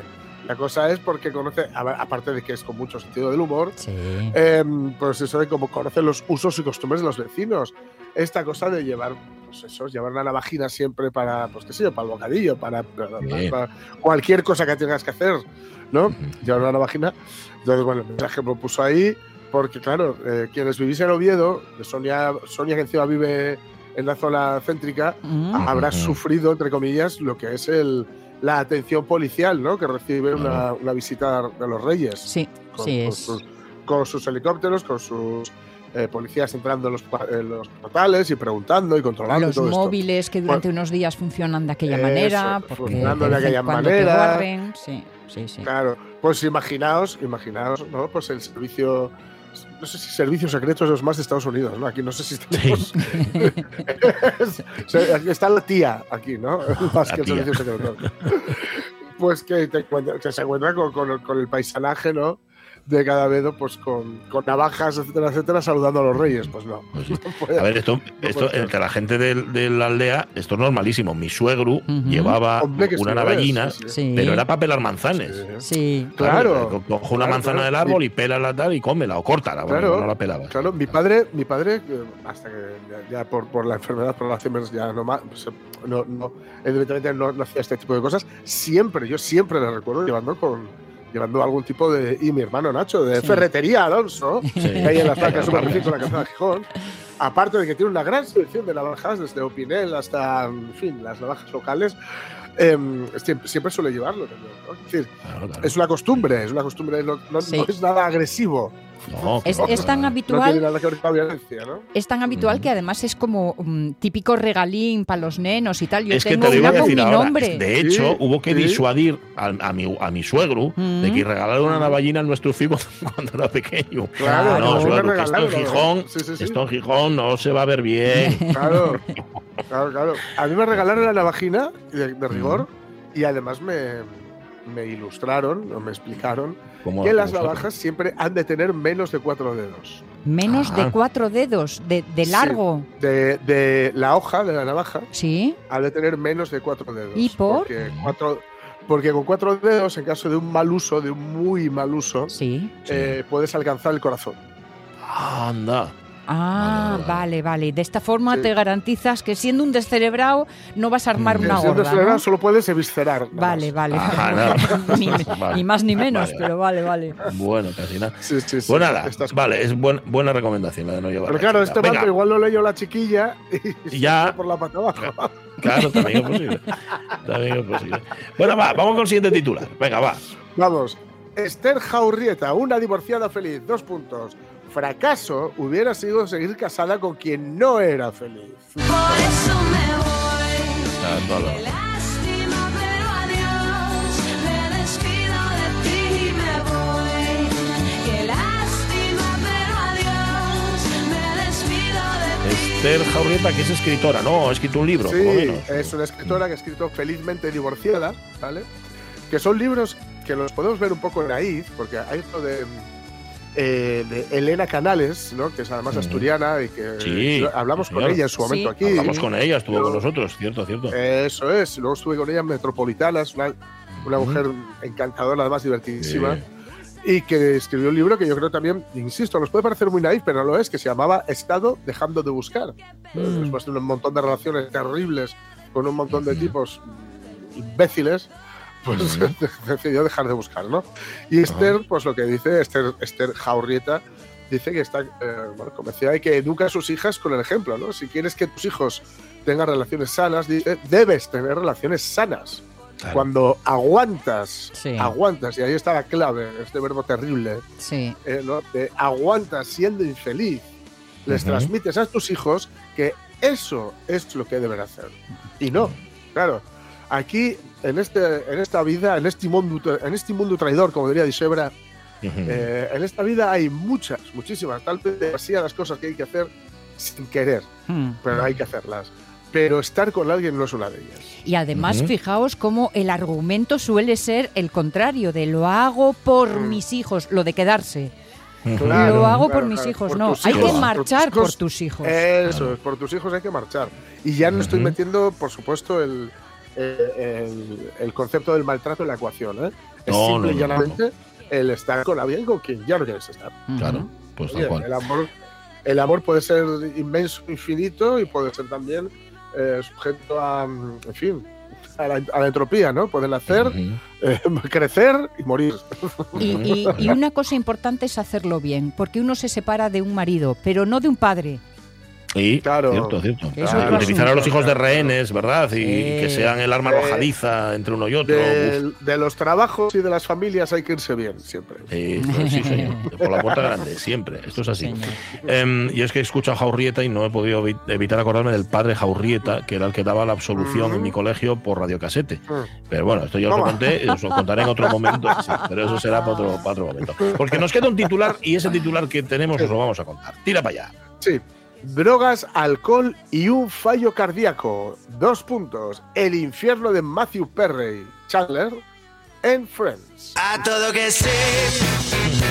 C: La cosa es porque conoce, aparte de que es con mucho sentido del humor,
D: Sí.
C: eh, pues eso de cómo conoce los usos y costumbres de los vecinos. Esta cosa de llevar, pues eso, llevar una navajina siempre para, pues qué sé yo, para el bocadillo, para, para-
B: Bien.
C: para cualquier cosa que tengas que hacer, ¿no? Llevar una navajina. Entonces, bueno, el mensaje lo puso ahí, porque claro, eh, quienes vivís en Oviedo, Sonia, Sonia que encima vive en la zona céntrica,
D: Mm.
C: habrá sufrido, entre comillas, lo que es el, la atención policial, ¿no? Que recibe una, una visita de los reyes
D: Sí,
C: con,
D: sí
C: con
D: es.
C: sus, con sus helicópteros, con sus eh, policías entrando en los, pa- en los portales y preguntando y controlando y
D: Los
C: todo esto.
D: móviles que durante unos días funcionan de aquella
C: Eso,
D: manera, porque
C: funcionando de aquella manera.
D: barren. Sí, sí, sí.
C: Claro, pues imaginaos, imaginaos, ¿no? Pues el servicio, no sé si servicios secretos es más de Estados Unidos, ¿no? Aquí no sé si tenemos. Sí, aquí está la tía, aquí, ¿no? Más
B: La
C: que el servicio secreto. Pues que, te encuentra- que se encuentra con, con el paisanaje, ¿no? De cada vedo, pues con, con navajas, etcétera, etcétera, saludando a los reyes. Pues no.
B: Pues.
C: No puede-
B: A ver, esto, esto
C: puede ser.
B: entre la gente del- de, la aldea, esto es normalísimo. Mi suegro llevaba
C: Hombre, que sí
B: una navallina,
C: sí, sí.
D: Sí.
B: pero era para pelar manzanes.
C: Sí.
D: Sí.
C: Claro.
B: co- Coge una
C: claro,
B: manzana
C: claro.
B: del árbol y pela la tal y cómela, o córtala, bueno,
C: Claro,
B: no la pelaba.
C: Claro, mi padre, mi padre, eh, hasta que ya, ya por, por la enfermedad, por la Alzheimer, ya no más, pues, no, no, evidentemente no, no hacía este tipo de cosas. Siempre, yo siempre le recuerdo llevando con llevando algún tipo de y mi hermano Nacho de
D: Sí.
C: ferretería Alonso,
B: Sí.
C: que hay en la
B: Claro,
C: superficie con la calzada de Gijón. Aparte de que tiene una gran selección de navajas, desde Opinel hasta, en fin, las navajas locales, em, siempre, siempre suele llevarlo también. ¿no? Es decir,
B: Claro, claro.
C: es una costumbre, es una costumbre, no, no-
D: Sí.
C: no es nada agresivo.
B: No,
D: Es,
B: no,
D: es tan
B: no.
C: No tiene
D: habitual,
C: nada que ver con la violencia, ¿no?
D: es tan habitual que además es como mm, típico regalín para los nenos y tal. Yo
B: es que
D: tengo
B: te lo iba
D: una
B: a
D: con
B: decir
D: mi
B: ahora.
D: nombre.
B: De hecho,
C: Sí,
B: hubo que
C: sí.
B: disuadir a, mi, a mi suegro de que
D: Mm.
B: regalara una navallina a nuestro fijo cuando era pequeño.
C: Claro,
B: no,
C: no,
B: suegro, que esto en Gijón,
C: sí, sí, sí.
B: esto en Gijón no se va a ver bien.
C: Claro, claro, claro. A mí me regalaron la navajina de, de rigor y además me, me ilustraron o me explicaron que las navajas siempre han de tener menos de cuatro dedos.
D: Menos
B: Ah.
D: de cuatro dedos de, de
C: Sí.
D: largo.
C: De, de la hoja de la navaja
D: Sí.
C: ha de tener menos de cuatro dedos.
D: ¿Y por?
C: Porque, cuatro, porque con cuatro dedos, en caso de un mal uso, de un muy mal uso,
D: Sí.
C: eh, puedes alcanzar el corazón.
B: Anda.
D: Ah,
B: Vale,
D: vale, vale. De esta forma
C: Sí.
D: te garantizas que siendo un descerebrado no vas a armar
B: Mm.
D: una
C: Si es
D: gorda.
C: descerebral,
D: ¿no?
C: solo puedes eviscerar.
D: Vale, vale.
B: Nada.
D: ni,
B: Vale.
D: ni más ni menos,
B: Vale,
D: pero vale, vale.
B: Bueno, casi nada.
C: Sí, sí, sí.
B: Pues nada, vale, es buen- buena recomendación la de no llevar.
C: Pero claro, este mato igual lo leyó la chiquilla y,
B: Y ya-
C: se fue por la pata abajo.
B: Claro, también es posible. También es posible. Bueno, va, vamos con el siguiente titular. Venga, va.
C: Vamos. Esther Jaurrieta, una divorciada feliz, dos puntos. Fracaso hubiera sido seguir casada con quien no era feliz.
H: Por eso me voy.
B: Ah, no, no.
H: Lástima, pero adiós. Me despido de ti y me voy. Qué lástima, pero adiós. Me despido de ti.
B: Esther Jaurrieta, que es escritora, ¿no? Ha escrito un libro,
C: Sí,
B: por lo menos.
C: es una escritora que ha escrito Felizmente divorciada, ¿vale? Que son libros que los podemos ver un poco naif, porque hay esto de, eh, de Elena Canales, ¿no? Que es además
B: Ujú.
C: asturiana y que
B: Sí,
C: hablamos
B: sí,
C: con ella en su momento
D: Sí.
C: aquí.
B: Hablamos con ella, estuvo
C: Yo-
B: con nosotros, cierto, cierto.
C: Eso es, luego estuve con ella en Metropolitanas, una, una
B: Ujú.
C: mujer encantadora, además divertidísima.
B: Sí.
C: Y que escribió un libro que yo creo también, insisto, nos puede parecer muy naif, pero no lo es, que se llamaba Estado dejando de buscar.
D: Mm.
C: Después de un montón de relaciones terribles con un montón de tipos imbéciles, pues decidió dejar de buscar, ¿no? Y Esther, pues lo que dice, Esther, Esther Jaurrieta, dice que está eh, bueno, convencida de que educa a sus hijas con el ejemplo, ¿no? Si quieres que tus hijos tengan relaciones sanas, dice, debes tener relaciones sanas.
B: Claro.
C: Cuando aguantas,
D: Sí.
C: aguantas, y ahí está la clave, este verbo terrible,
D: Sí.
C: eh, ¿no? De aguantas siendo infeliz, les
B: Ujú.
C: transmites a tus hijos que eso es lo que deben hacer. Y no, claro, aquí en, este, en esta vida, en este, mundo, en este mundo traidor, como diría Disebra, eh, en esta vida hay muchas, muchísimas, tal vez demasiadas cosas que hay que hacer sin querer,
D: Mm.
C: pero hay que hacerlas. Pero estar con alguien no es una de ellas.
D: Y además,
B: Ujú.
D: fijaos cómo el argumento suele ser el contrario, de lo hago por
C: Mm.
D: mis hijos, lo de quedarse.
C: Claro,
D: lo hago
C: claro,
D: por mis
C: claro,
D: hijos,
C: por
D: no.
C: tus
D: Hay
B: hijos,
D: que
B: por
D: marchar
C: tus hijos.
D: por tus hijos.
C: Eso, por tus hijos hay que marchar. Y ya no estoy metiendo, por supuesto, el, el, el concepto del maltrato en la ecuación. ¿eh? Es
B: No,
C: simple y
B: no, no, no.
C: llanamente el estar con alguien con quien ya no quieres estar.
B: Claro, pues tal
C: Oye,
B: cual.
C: el, amor, el amor puede ser inmenso, infinito y puede ser también eh, sujeto a, en fin, a la, a la entropía, ¿no? Pueden nacer,
B: Ujú.
C: eh, crecer y morir.
D: Y, y- y una cosa importante es hacerlo bien, porque uno se separa de un marido, pero no de un padre.
B: Sí,
C: Claro.
B: cierto, cierto. Claro, utilizar a los hijos de rehenes, ¿verdad? Y,
D: Sí.
B: que sean el arma
C: Eh,
B: arrojadiza entre uno y otro.
C: De, de los trabajos y de las familias hay que irse bien, siempre.
B: Sí, sí, señor. Por la puerta grande, siempre. Esto es así. Em, y es que he escuchado a Jaurrieta y no he podido evi- evitar acordarme del padre Jaurrieta, que era el que daba la absolución en mi colegio por radiocasete.
C: Mm.
B: Pero bueno, esto ya os lo conté, os lo contaré en otro momento, sí, pero eso será para otro, para otro momento. Porque nos queda un titular y ese titular que tenemos os lo vamos a contar. Tira para allá.
C: Sí. Drogas, alcohol y un fallo cardíaco. Dos puntos. El infierno de Matthew Perry, Chandler, en Friends.
H: A todo que sí.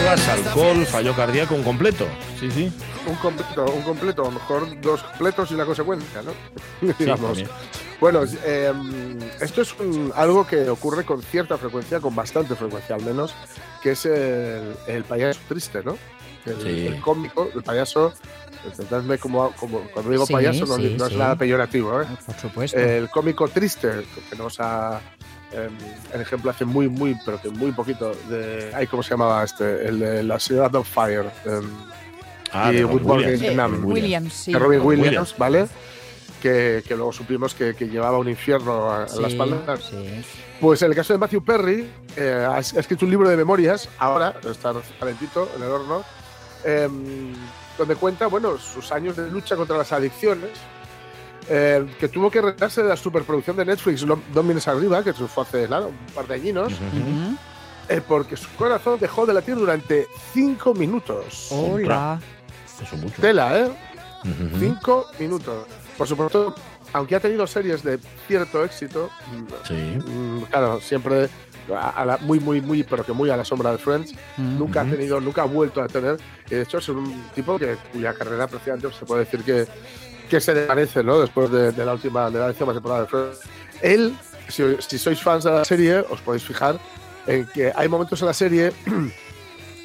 B: Drogas, alcohol, fallo cardíaco, un completo. Sí, sí.
C: Un completo, un completo, a lo mejor dos completos y una consecuencia, ¿no?
B: Sí,
C: Digamos.
B: también.
C: Bueno, eh, esto es un- algo que ocurre con cierta frecuencia, con bastante frecuencia al menos, que es el, el payaso triste, ¿no? El,
B: Sí.
C: el cómico, el payaso. Entendedme como, como cuando digo
D: Sí,
C: payaso no,
D: sí,
C: no es
D: sí.
C: nada peyorativo, ¿eh?
D: Por supuesto.
C: El cómico triste, que nos ha. Em, el ejemplo hace muy, muy, pero que muy poquito de. Ay, ¿Cómo se llamaba este? El de la señora Dogfire. em,
B: Ah,
C: y
B: Williams.
D: Eh, sí.
C: de Robin Williams,
B: Williams.
C: ¿vale? Que, que luego supimos que, que llevaba un infierno a, a
D: Sí,
C: la espalda.
D: sí.
C: Pues en el caso de Matthew Perry, eh, ha, ha escrito un libro de memorias, ahora está calentito en el horno, em, donde cuenta bueno, sus años de lucha contra las adicciones, eh, que tuvo que retirarse de la superproducción de Netflix Dos Meses Arriba, que fue hace nada, un par de añinos,
B: Ujú.
D: Ujú.
C: eh, porque su corazón dejó de latir durante cinco minutos.
D: Hola.
B: Eso mucho.
C: Tela, ¿eh?
B: Ujú.
C: Cinco minutos. Por supuesto, aunque ha tenido series de cierto éxito,
B: Sí.
C: mm, claro, siempre a- la- muy, muy, muy, pero que muy a la sombra de Friends,
D: Mm.
C: nunca ha tenido, nunca ha vuelto a tener. Y de hecho, es un tipo que, cuya carrera prácticamente se puede decir que, que se desvanece, ¿no? Después de, de la última, de la última temporada de Friends. Él, si, si sois fans de la serie, os podéis fijar en que hay momentos en la serie en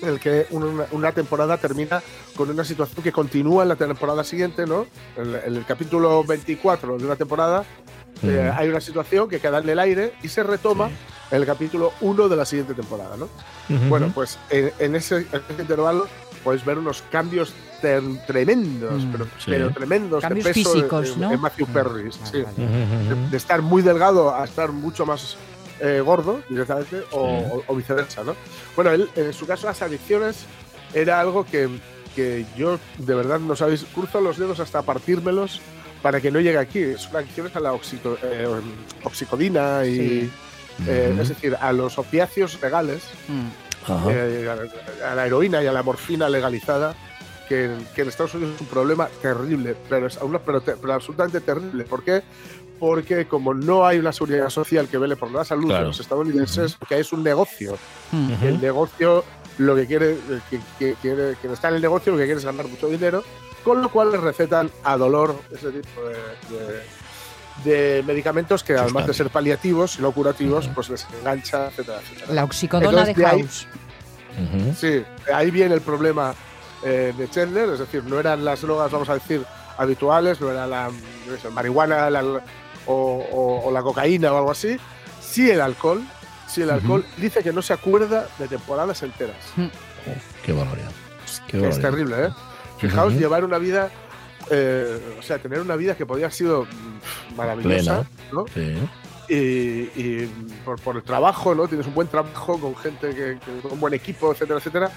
C: el que una, una temporada termina con una situación que continúa en la temporada siguiente, ¿no? En, en el capítulo 24 de una temporada eh,
B: Ujú.
C: hay una situación que queda en el aire y se retoma en el capítulo 1 de la siguiente temporada, ¿no?
B: Ujú.
C: Bueno, pues en, en ese, en ese intervalo podéis ver unos cambios tremendos,
D: Mm.
C: pero,
B: Sí.
C: pero tremendos
D: Cambios
C: de peso
D: físicos,
C: en,
D: ¿no?
C: en Matthew Perry. sí. De, de estar muy delgado a estar mucho más eh, gordo directamente o,
B: Sí.
C: o- o viceversa, ¿no? Bueno, él, en su caso las adicciones era algo que, que yo de verdad no sabéis, cruzo los dedos hasta partírmelos para que no llegue aquí. Son adicciones a la oxico- eh, oxicodina y
D: Sí.
C: eh, es decir, a los opiáceos legales,
D: Mm.
C: Eh, a, a la heroína y a la morfina legalizada. Que, que en Estados Unidos es un problema terrible, pero, es una, pero, te- pero absolutamente terrible. ¿Por qué? Porque como no hay una seguridad social que vele por la salud
B: Claro.
C: de los estadounidenses, que es un negocio.
D: Mm.
C: Y el negocio lo que quiere, que, que- quiere- quien está en el negocio lo que quiere es ganar mucho dinero, con lo cual les recetan a dolor ese tipo de, de- de medicamentos que además de ser paliativos y no curativos,
B: Ujú.
C: pues les engancha, etcétera, etcétera.
D: La oxicodona
C: Entonces,
D: de
C: de ahí-
D: House.
B: Ujú.
C: Sí, ahí viene el problema eh, de Chandler, es decir, no eran las drogas, vamos a decir, habituales, no era la no sé, marihuana la- o, o- o la cocaína o algo así, sí el alcohol, sí el alcohol, dice que no se acuerda de temporadas enteras.
B: Qué barbaridad. Qué
C: es terrible, ¿eh? Fijaos, llevar una vida, eh, o sea, tener una vida que podía haber sido mm, maravillosa,
B: Plena.
C: ¿no?
B: Sí.
C: Y, y por, por el trabajo, ¿no? Tienes un buen trabajo con gente que, que- con un buen equipo, etcétera, etcétera.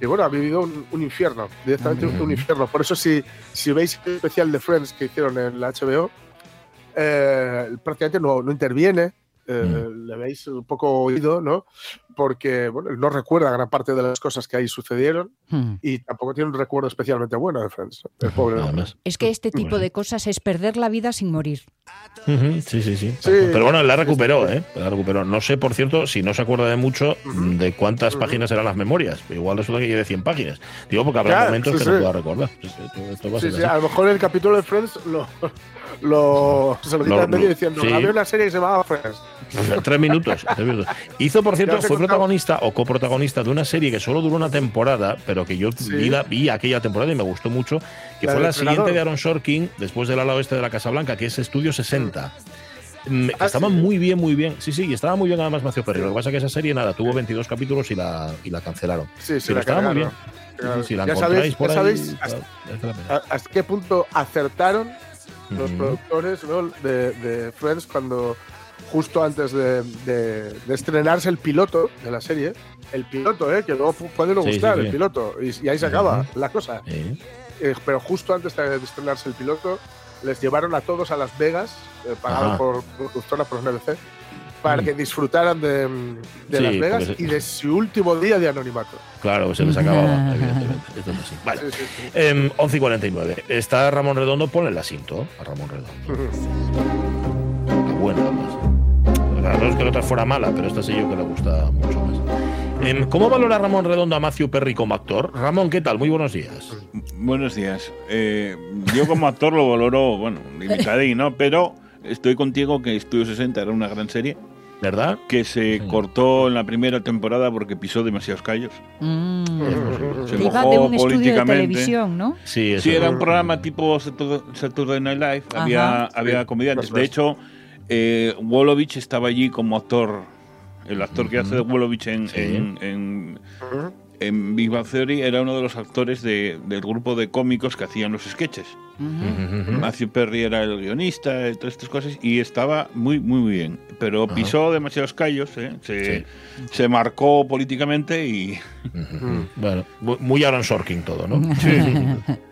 C: Y bueno, ha vivido un, un infierno, directamente un, un infierno. Por eso, si, si veis el especial de Friends que hicieron en la HBO, eh, prácticamente no, no interviene. Eh, Le veis un poco oído, ¿no? Porque bueno, él no recuerda gran parte de las cosas que ahí sucedieron
D: Mm.
C: y tampoco tiene un recuerdo especialmente bueno de Friends. El pobre.
D: Es que este tipo de cosas es perder la vida sin morir.
B: Ujú, Sí, sí, sí.
C: Sí.
B: Pero bueno, la recuperó, ¿eh? La recuperó. No sé, por cierto, si no se acuerda de mucho, de cuántas páginas eran las memorias. Igual resulta que lleve 100 páginas. Digo, porque habrá
C: Ya,
B: momentos
C: sí,
B: que
C: sí.
B: no pueda recordar. Sí, sí, esto- esto va a
C: Sí,
B: ser
C: sí,
B: así.
C: a lo mejor el capítulo de Friends lo, lo, se lo quita
B: Lo-
C: en medio diciendo,
B: sí.
C: había una serie que se llamaba Friends.
B: Tres minutos, tres minutos. Hizo, por cierto, fue
C: contado.
B: protagonista o coprotagonista de una serie que solo duró una temporada, pero que yo
C: Sí.
B: vi, la- vi aquella temporada y me gustó mucho, que
C: La
B: fue la siguiente de Aaron Sorkin, después del ala oeste de la Casa Blanca, que es Estudio 60. Mm,
C: Ah,
B: estaba
C: sí.
B: muy bien, muy bien. Sí, sí, y estaba muy bien además Matthew Perry. Lo que pasa es que esa serie, nada, tuvo 22 capítulos y la, y la cancelaron.
C: Sí, sí,
B: Pero
C: la
B: estaba muy bien. Sí, sí, sí, la
C: ya
B: encontráis
C: sabéis,
B: por
C: ya
B: ahí,
C: sabéis hasta, hasta qué punto acertaron los productores ¿no? de, de Friends cuando justo antes de, de- de estrenarse el piloto de la serie, el piloto, ¿eh? que luego pu- puede no
B: Sí,
C: gustar,
B: sí.
C: el piloto, y, y ahí se acaba la cosa. Eh, pero justo antes de estrenarse el piloto, les llevaron a todos a Las Vegas, eh, pagado por productora por NBC, para
B: Mm.
C: que disfrutaran de, de
B: Sí,
C: Las Vegas
B: porque se-
C: y de su último día de anonimato.
B: Claro, se les acababa, evidentemente. Esto es así. Vale.
C: Sí, sí, sí.
B: Em, 11 y 49. Está Ramón Redondo, ponle el asiento a Ramón Redondo. Qué buena, además. La verdad es que la otra fuera mala, pero esta sí yo que le gusta mucho más. Em, ¿Cómo valora Ramón Redondo a Matthew Perry como actor? Ramón, ¿qué tal? Muy buenos días.
K: Buenos días. Eh, yo como actor lo valoro, bueno, limitadín, ¿no? Pero estoy contigo que Estudio 60 era una gran serie.
B: ¿Verdad?
K: Que se
B: Sí.
K: cortó en la primera temporada porque pisó demasiados callos.
D: Mm.
K: Se mojó
D: de un estudio de
K: políticamente.
D: televisión, ¿no?
B: Sí, eso
K: Sí, era un programa tipo Saturday Night Live.
D: Ajá.
K: Había, había
C: Sí,
K: comediantes. De hecho, eh, Wolovich estaba allí como actor. El actor que hace de Wolovich en,
B: Sí.
K: en, en, en Big Bang Theory era uno de los actores de- del grupo de cómicos que hacían los sketches.
D: Ujú.
B: Ujú.
K: Matthew Perry era el guionista, y todas estas cosas, y estaba muy, muy bien. Pero pisó demasiados callos, ¿eh? se,
B: Sí.
K: se marcó políticamente y.
B: Ujú. Bueno, mu- muy Aaron Sorkin todo, ¿no?
K: Sí,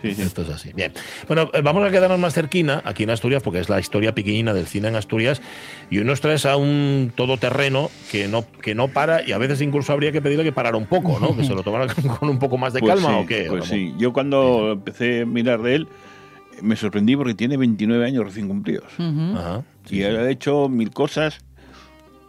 K: sí.
B: Esto es así. Bien. Bueno, eh, vamos a quedarnos más cerquina, aquí en Asturias, porque es la historia pequeñina del cine en Asturias. Y hoy nos traes a un todoterreno que no, que no para, y a veces incluso habría que pedirle que parara un poco, ¿no? Que se lo tomara con, un poco más de
K: Pues
B: calma
K: sí,
B: o qué.
K: Pues sí. Yo cuando empecé a mirar de él, me sorprendí porque tiene 29 años recién cumplidos.
D: Ujú.
B: Ajá. Sí,
K: y
B: sí.
K: él ha hecho mil cosas.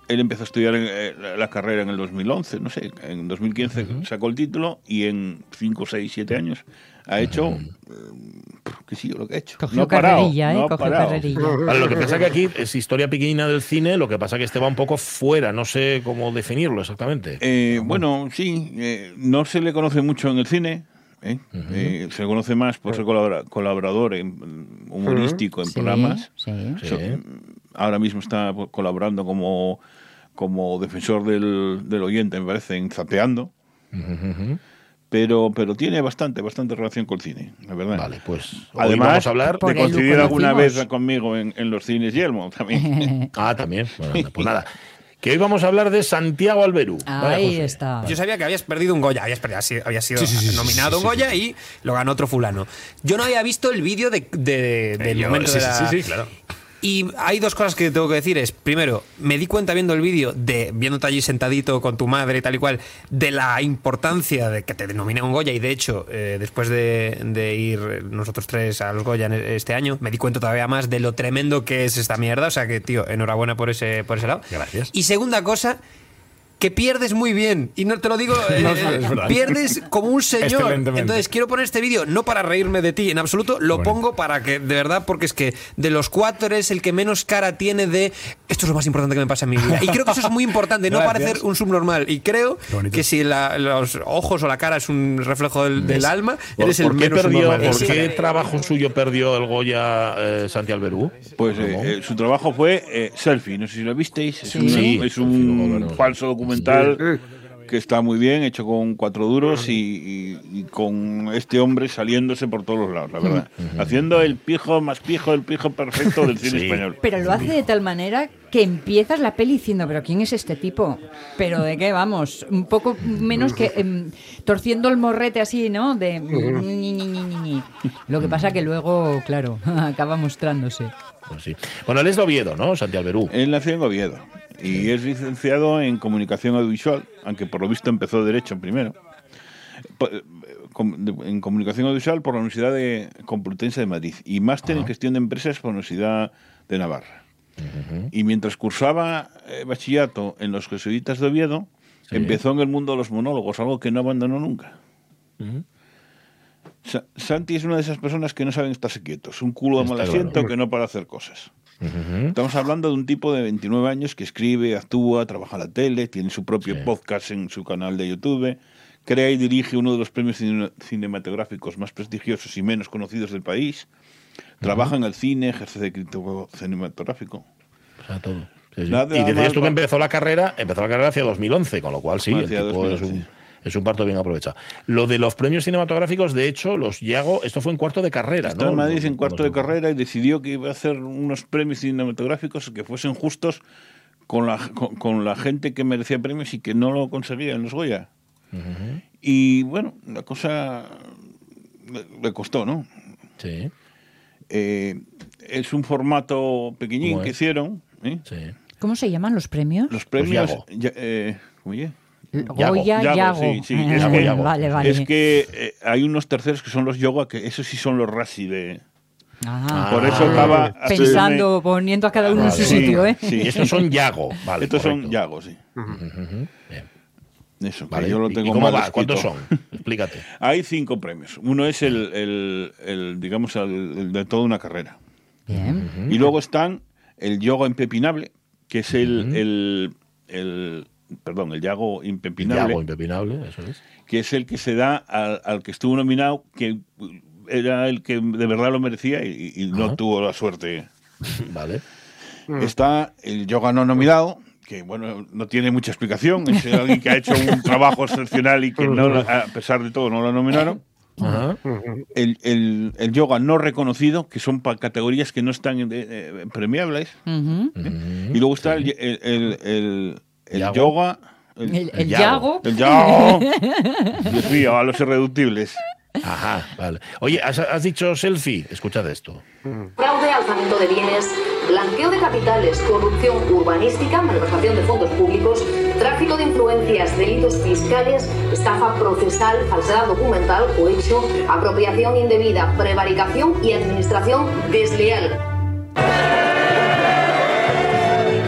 K: Él empezó a estudiar eh, la- la carrera en el 2011, no sé, en 2015 sacó el título y en 5, 6, 7 años ha hecho, eh, qué sí, lo que ha hecho.
D: Cogió
K: no ha parado,
D: carrerilla, ¿eh?
K: no ha
D: Cogió
K: parado.
D: carrerilla.
B: Vale, lo que pasa que aquí es historia pequeñina del cine, lo que pasa que este va un poco fuera, no sé cómo definirlo exactamente.
K: Eh, bueno, sí, eh, no se le conoce mucho en el cine. ¿eh? Eh, se le conoce más por ser colabora- colaborador en- humorístico en
D: Sí,
K: programas.
D: sí.
B: Sí.
K: So- ahora mismo está colaborando como, como defensor del, del oyente, me parece, en Zapeando. Pero, pero tiene bastante, bastante relación con el cine, la verdad.
B: Vale, pues hoy
K: Además,
B: vamos a hablar
K: de coincidir alguna vez conmigo en, en los cines Yelmo también.
B: Ah, también. Bueno, anda, pues nada. Que hoy vamos a hablar de Santiago Alberú.
D: Ahí
B: José.
D: está.
L: Yo sabía que habías perdido un Goya, habías perdido, así- había sido
B: Sí, sí, sí, sí,
L: nominado
B: sí,
L: un
B: sí,
L: Goya y lo ganó otro fulano. Yo no había visto el vídeo de, de- del
M: yo-
L: momento
M: sí,
L: de la-
M: sí, sí, sí, claro.
L: Y hay dos cosas que tengo que decir. Es, primero, me di cuenta viendo el vídeo, de viéndote allí sentadito con tu madre y tal y cual, de la importancia de que te denomine un Goya. Y de hecho, eh, después de, de ir nosotros tres a los Goya este año, me di cuenta todavía más de lo tremendo que es esta mierda. O sea que, tío, enhorabuena por ese, por ese lado.
M: Gracias.
L: Y segunda cosa, que pierdes muy bien. Y no te lo digo, eh,
M: No, verdad.
L: pierdes como un señor. Entonces quiero poner este vídeo no para reírme de ti en absoluto, lo pongo para que, de verdad, porque es que de los cuatro eres el que menos cara tiene de esto es lo más importante que me pasa en mi vida. Y creo que eso es muy importante, no
M: Gracias.
L: parecer un subnormal. Y creo que si la- los ojos o la cara es un reflejo del, del alma,
B: ¿Por,
L: eres el menos
B: perdió,
L: subnormal.
B: ¿Por qué trabajo suyo perdió el Goya eh, Santi Alberú?
K: Pues eh, eh, su trabajo fue eh, Selfie, no sé si lo visteis, es
B: Sí.
K: un,
B: Sí.
K: es un falso documental que está muy bien, hecho con cuatro duros y, y- y con este hombre saliéndose por todos los lados, la verdad. Haciendo el pijo más pijo, el pijo perfecto del cine
B: Sí.
K: español.
D: Pero lo hace de tal manera que empiezas la peli diciendo, pero ¿quién es este tipo? Pero de qué vamos, un poco menos que em, torciendo el morrete así, ¿no? De ñi, ñi, ñi, ñi. Lo que pasa que luego, claro, acaba mostrándose.
B: Pues sí. Bueno, él es de Oviedo, ¿no? Santi Alberú.
K: Él nació en Oviedo y es licenciado en comunicación audiovisual, aunque por lo visto empezó Derecho primero. En comunicación audiovisual por la Universidad de Complutense de Madrid y máster en gestión de empresas por la Universidad de Navarra. Y mientras cursaba eh, bachillerato en los jesuitas de Oviedo, empezó en el mundo de los monólogos, algo que no abandonó nunca. Sa- Santi es una de esas personas que no saben estarse quietos, un culo de mal asiento que no para hacer cosas. Estamos hablando de un tipo de 29 años que escribe, actúa, trabaja en la tele, tiene su propio podcast en su canal de YouTube, crea y dirige uno de los premios cine- cinematográficos más prestigiosos y menos conocidos del país, trabaja en el cine, ejerce de crítico cinematográfico.
B: O sea, todo. Sí, sí.
K: Nada
B: y decías tú que empezó la carrera, empezó la carrera hacia 2011, con lo cual sí, el
K: Hacia
B: tipo
K: 2011.
B: es un, es un parto bien aprovechado. Lo de los premios cinematográficos, de hecho, los Yago, esto fue en cuarto de carrera,
K: Estaba
B: ¿no?
K: en Madrid en cuarto de carrera y decidió que iba a hacer unos premios cinematográficos que fuesen justos con la, con, con la gente que merecía premios y que no lo conseguía en los Goya. Y bueno, la cosa le, le costó, ¿no?
B: Sí.
K: Eh, es un formato pequeñín
B: ¿Cómo
K: que hicieron. ¿eh?
B: Sí.
D: ¿Cómo se llaman los premios?
K: Los premios.
B: Yago.
K: ya- eh, ¿cómo ye?
D: Goya, Yago.
K: sí, sí.
D: Eh,
K: Es que,
D: Vale, vale.
K: es que eh, hay unos terceros que son los yoga, que esos sí son los rasi de.
D: Ah,
K: Por eso acaba
D: Pensando, poniendo a cada uno en su sitio, ¿eh?
K: Sí,
B: Estos son Yago, vale.
K: Estos
B: correcto.
K: son Yago, sí.
B: Bien.
K: Eso, que
B: Vale,
K: yo lo
B: ¿y-
K: tengo
B: y cómo
K: mal
B: va? ¿Cuántos son? Explícate.
K: Hay cinco premios. Uno es el, el- el, digamos, el, el de toda una carrera.
D: Bien.
K: Y luego están el yoga impepinable, que es el, el, el- perdón, el yago impepinable,
B: Yago impepinable, eso es.
K: que es el que se da al, al que estuvo nominado, que era el que de verdad lo merecía y, y no
B: Ajá.
K: tuvo la suerte.
B: Vale.
K: Está el yoga no nominado, que bueno, no tiene mucha explicación, es alguien que ha hecho un trabajo excepcional y que no, a pesar de todo no lo nominaron.
B: Ajá.
K: El, el- el yoga no reconocido, que son pa- categorías que no están eh, eh, premiables. Y luego está el, el, el- el- el
B: Yago.
K: yoga.
D: El, el Yago.
K: El yago. Dios mío, a los irreductibles.
B: Ajá, vale. Oye, ¿has, has dicho selfie? Escuchad esto.
N: Fraude, alzamiento de bienes, blanqueo de capitales, corrupción urbanística, malversación de fondos públicos, tráfico de influencias, delitos fiscales, estafa procesal, falsedad documental, cohecho, apropiación indebida, prevaricación y administración desleal.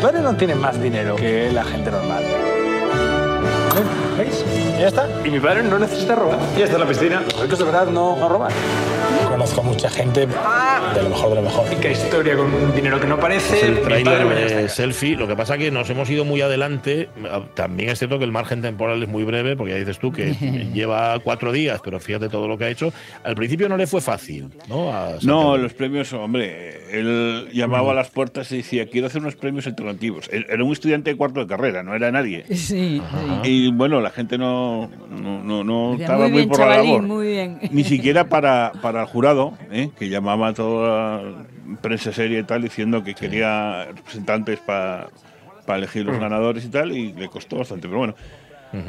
O: Padres no tienen más dinero que la gente normal. ¿Veis? Ya está. Y mi padre no necesita robar. Ya está en la piscina. Los ricos de verdad no, no roban. Conozco mucha gente de lo mejor de lo mejor. ¿Qué historia con un dinero que no parece?
B: Es el
O: me
B: de selfie. Lo que pasa que nos hemos ido muy adelante. También es cierto que el margen temporal es muy breve, porque ya dices tú que lleva cuatro días, pero fíjate todo lo que ha hecho. Al principio no le fue fácil, ¿no? A
K: No,
B: Santiago.
K: los premios, hombre, él llamaba a las puertas y decía, quiero hacer unos premios alternativos. Era un estudiante de cuarto de carrera, no era nadie.
D: Sí, sí.
K: Y Y bueno, la gente no, no, no, no
D: Decía,
K: estaba
D: muy
K: por la labor.
D: muy bien.
K: Ni siquiera para, para el jurado, ¿eh? que llamaba a toda la prensa seria y tal, diciendo que quería representantes para elegir los ganadores y tal, y le costó bastante. Pero bueno,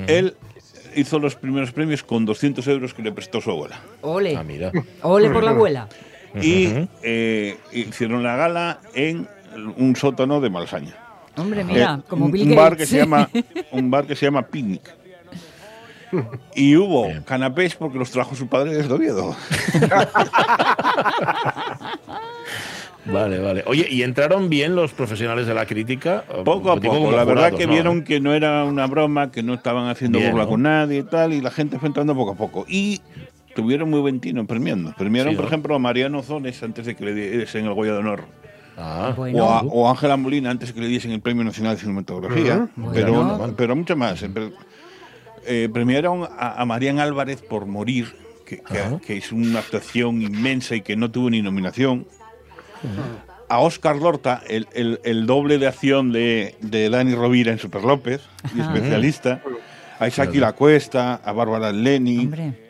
K: él hizo los primeros premios con 200 euros que le prestó su abuela.
D: Ole.
B: Ah, mira.
D: Ole por la abuela.
K: Y eh, hicieron la gala en un sótano de Malasaña.
D: Hombre, mira,
K: Eh,
D: como
K: un-
D: Bill
K: un
D: Gates.
K: bar que se llama un bar que se llama Picnic. Y hubo canapés porque los trajo su padre desde Oviedo.
B: Vale, vale. Oye, ¿y entraron bien los profesionales de la crítica?
K: Poco a poco. La verdad que
B: ¿no?
K: vieron que no era una broma, que no estaban haciendo
B: Bien,
K: burla
B: ¿no?
K: con nadie y tal, y la gente fue entrando poco a poco. Y tuvieron muy buen tino premiando. Premiaron,
B: Sí,
K: por
B: ¿no?
K: ejemplo, a Mariano Zones antes de que le diesen el Goya de Honor.
B: Ah,
D: Bueno.
K: O a- O a Ángela Molina antes de que le diesen el Premio Nacional de Cinematografía.
D: Ujú.
K: pero,
D: Bueno.
K: pero mucho más. Eh, premiaron a, a Marian Álvarez por Morir, que, que- una actuación inmensa y que no tuvo ni nominación. A Oscar Lorta, el, el- el doble de acción de, de Dani Rovira en Super López, y especialista. A Isaki La Cuesta, a Bárbara Leni.
D: Hombre.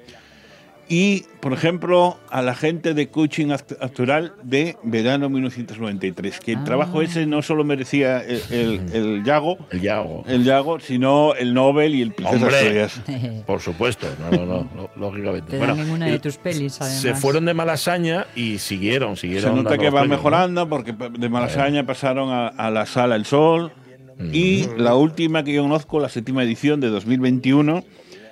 K: Y, por ejemplo, a la gente de coaching act- actoral de verano 1993, que el trabajo ese no solo merecía el, el, el Yago,
B: el Yago,
K: el Yago, sino el Nobel y el Princesa Asturias.
B: por supuesto, no, no, no, lógicamente.
D: Te
B: Bueno,
D: dan en una de tus pelis, además.
B: se fueron de Malasaña y siguieron, siguieron.
K: Se nota que va
B: premios, ¿no?
K: mejorando porque de Malasaña pasaron a, a la Sala El Sol y la última que yo conozco, la séptima edición de 2021,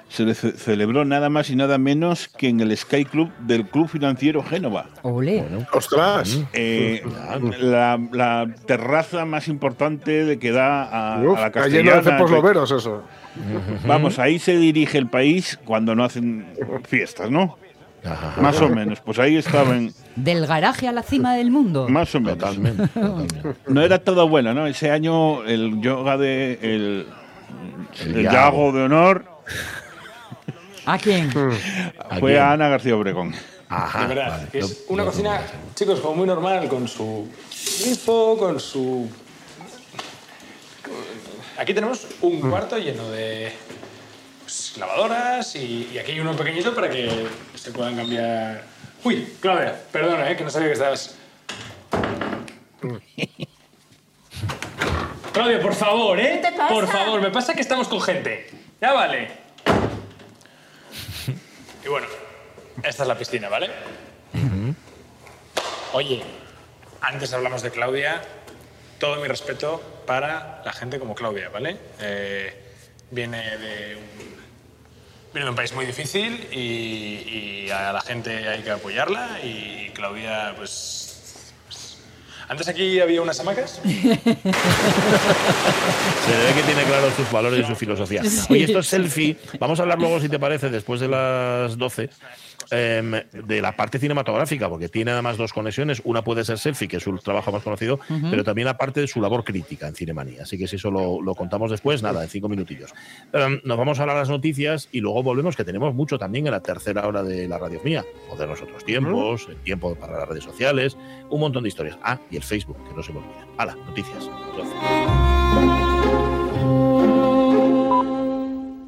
K: se le ce- celebró nada más y nada menos que en el Sky Club del Club Financiero Génova.
D: Ole.
C: ¡Ostras!
K: Eh, la, la terraza más importante de que da a,
C: Uf,
K: a la
C: está lleno de
K: castellana.
C: loberos eso.
K: Vamos, ahí se dirige el país cuando no hacen fiestas, ¿no? Más o menos. Pues ahí estaban,
D: Del garaje a la cima del mundo.
K: más o menos. No era todo bueno, ¿no? Ese año el yoga de el,
B: El
K: el
B: Yago.
K: Yago de honor
D: ¿A quién?
B: ¿A
K: fue
B: quién?
K: a Ana García Obregón.
B: Ajá.
O: de verdad,
B: vale.
O: es
B: Lo-
O: una
B: lo-
O: cocina, chicos, como muy normal, con su grifo, con su... Aquí tenemos un cuarto lleno de pues, lavadoras y, y aquí hay uno pequeñito para que se puedan cambiar... Uy, Claudia, perdona, eh, que no sabía que estabas... Claudia, por favor, ¿eh?
M: ¿Qué te pasa?
O: Por favor, me pasa que estamos con gente. Ya vale. Y bueno, esta es la piscina, ¿vale? Oye, antes hablamos de Claudia. Todo mi respeto para la gente como Claudia, ¿vale? Eh, viene de un, viene de un país muy difícil y, y a la gente hay que apoyarla. Y Claudia, pues. Antes aquí había unas hamacas.
B: Se ve que tiene claro sus valores y su filosofía.
O: Sí.
B: Oye, esto es selfie. Vamos a hablar luego, si te parece, después de las 12, em, de la parte cinematográfica, porque tiene además dos conexiones. Una puede ser selfie, que es su trabajo más conocido,
P: Ujú.
B: pero también aparte de su labor crítica en Cinemanía. Así que si eso lo, lo contamos después, nada, en cinco minutillos. Em, nos vamos a hablar las noticias y luego volvemos, que tenemos mucho también en la tercera hora de la radio mía. O de los otros tiempos, el tiempo para las redes sociales, un montón de historias. Ah, y el Facebook, que no se me olvide. Hala, noticias. 12.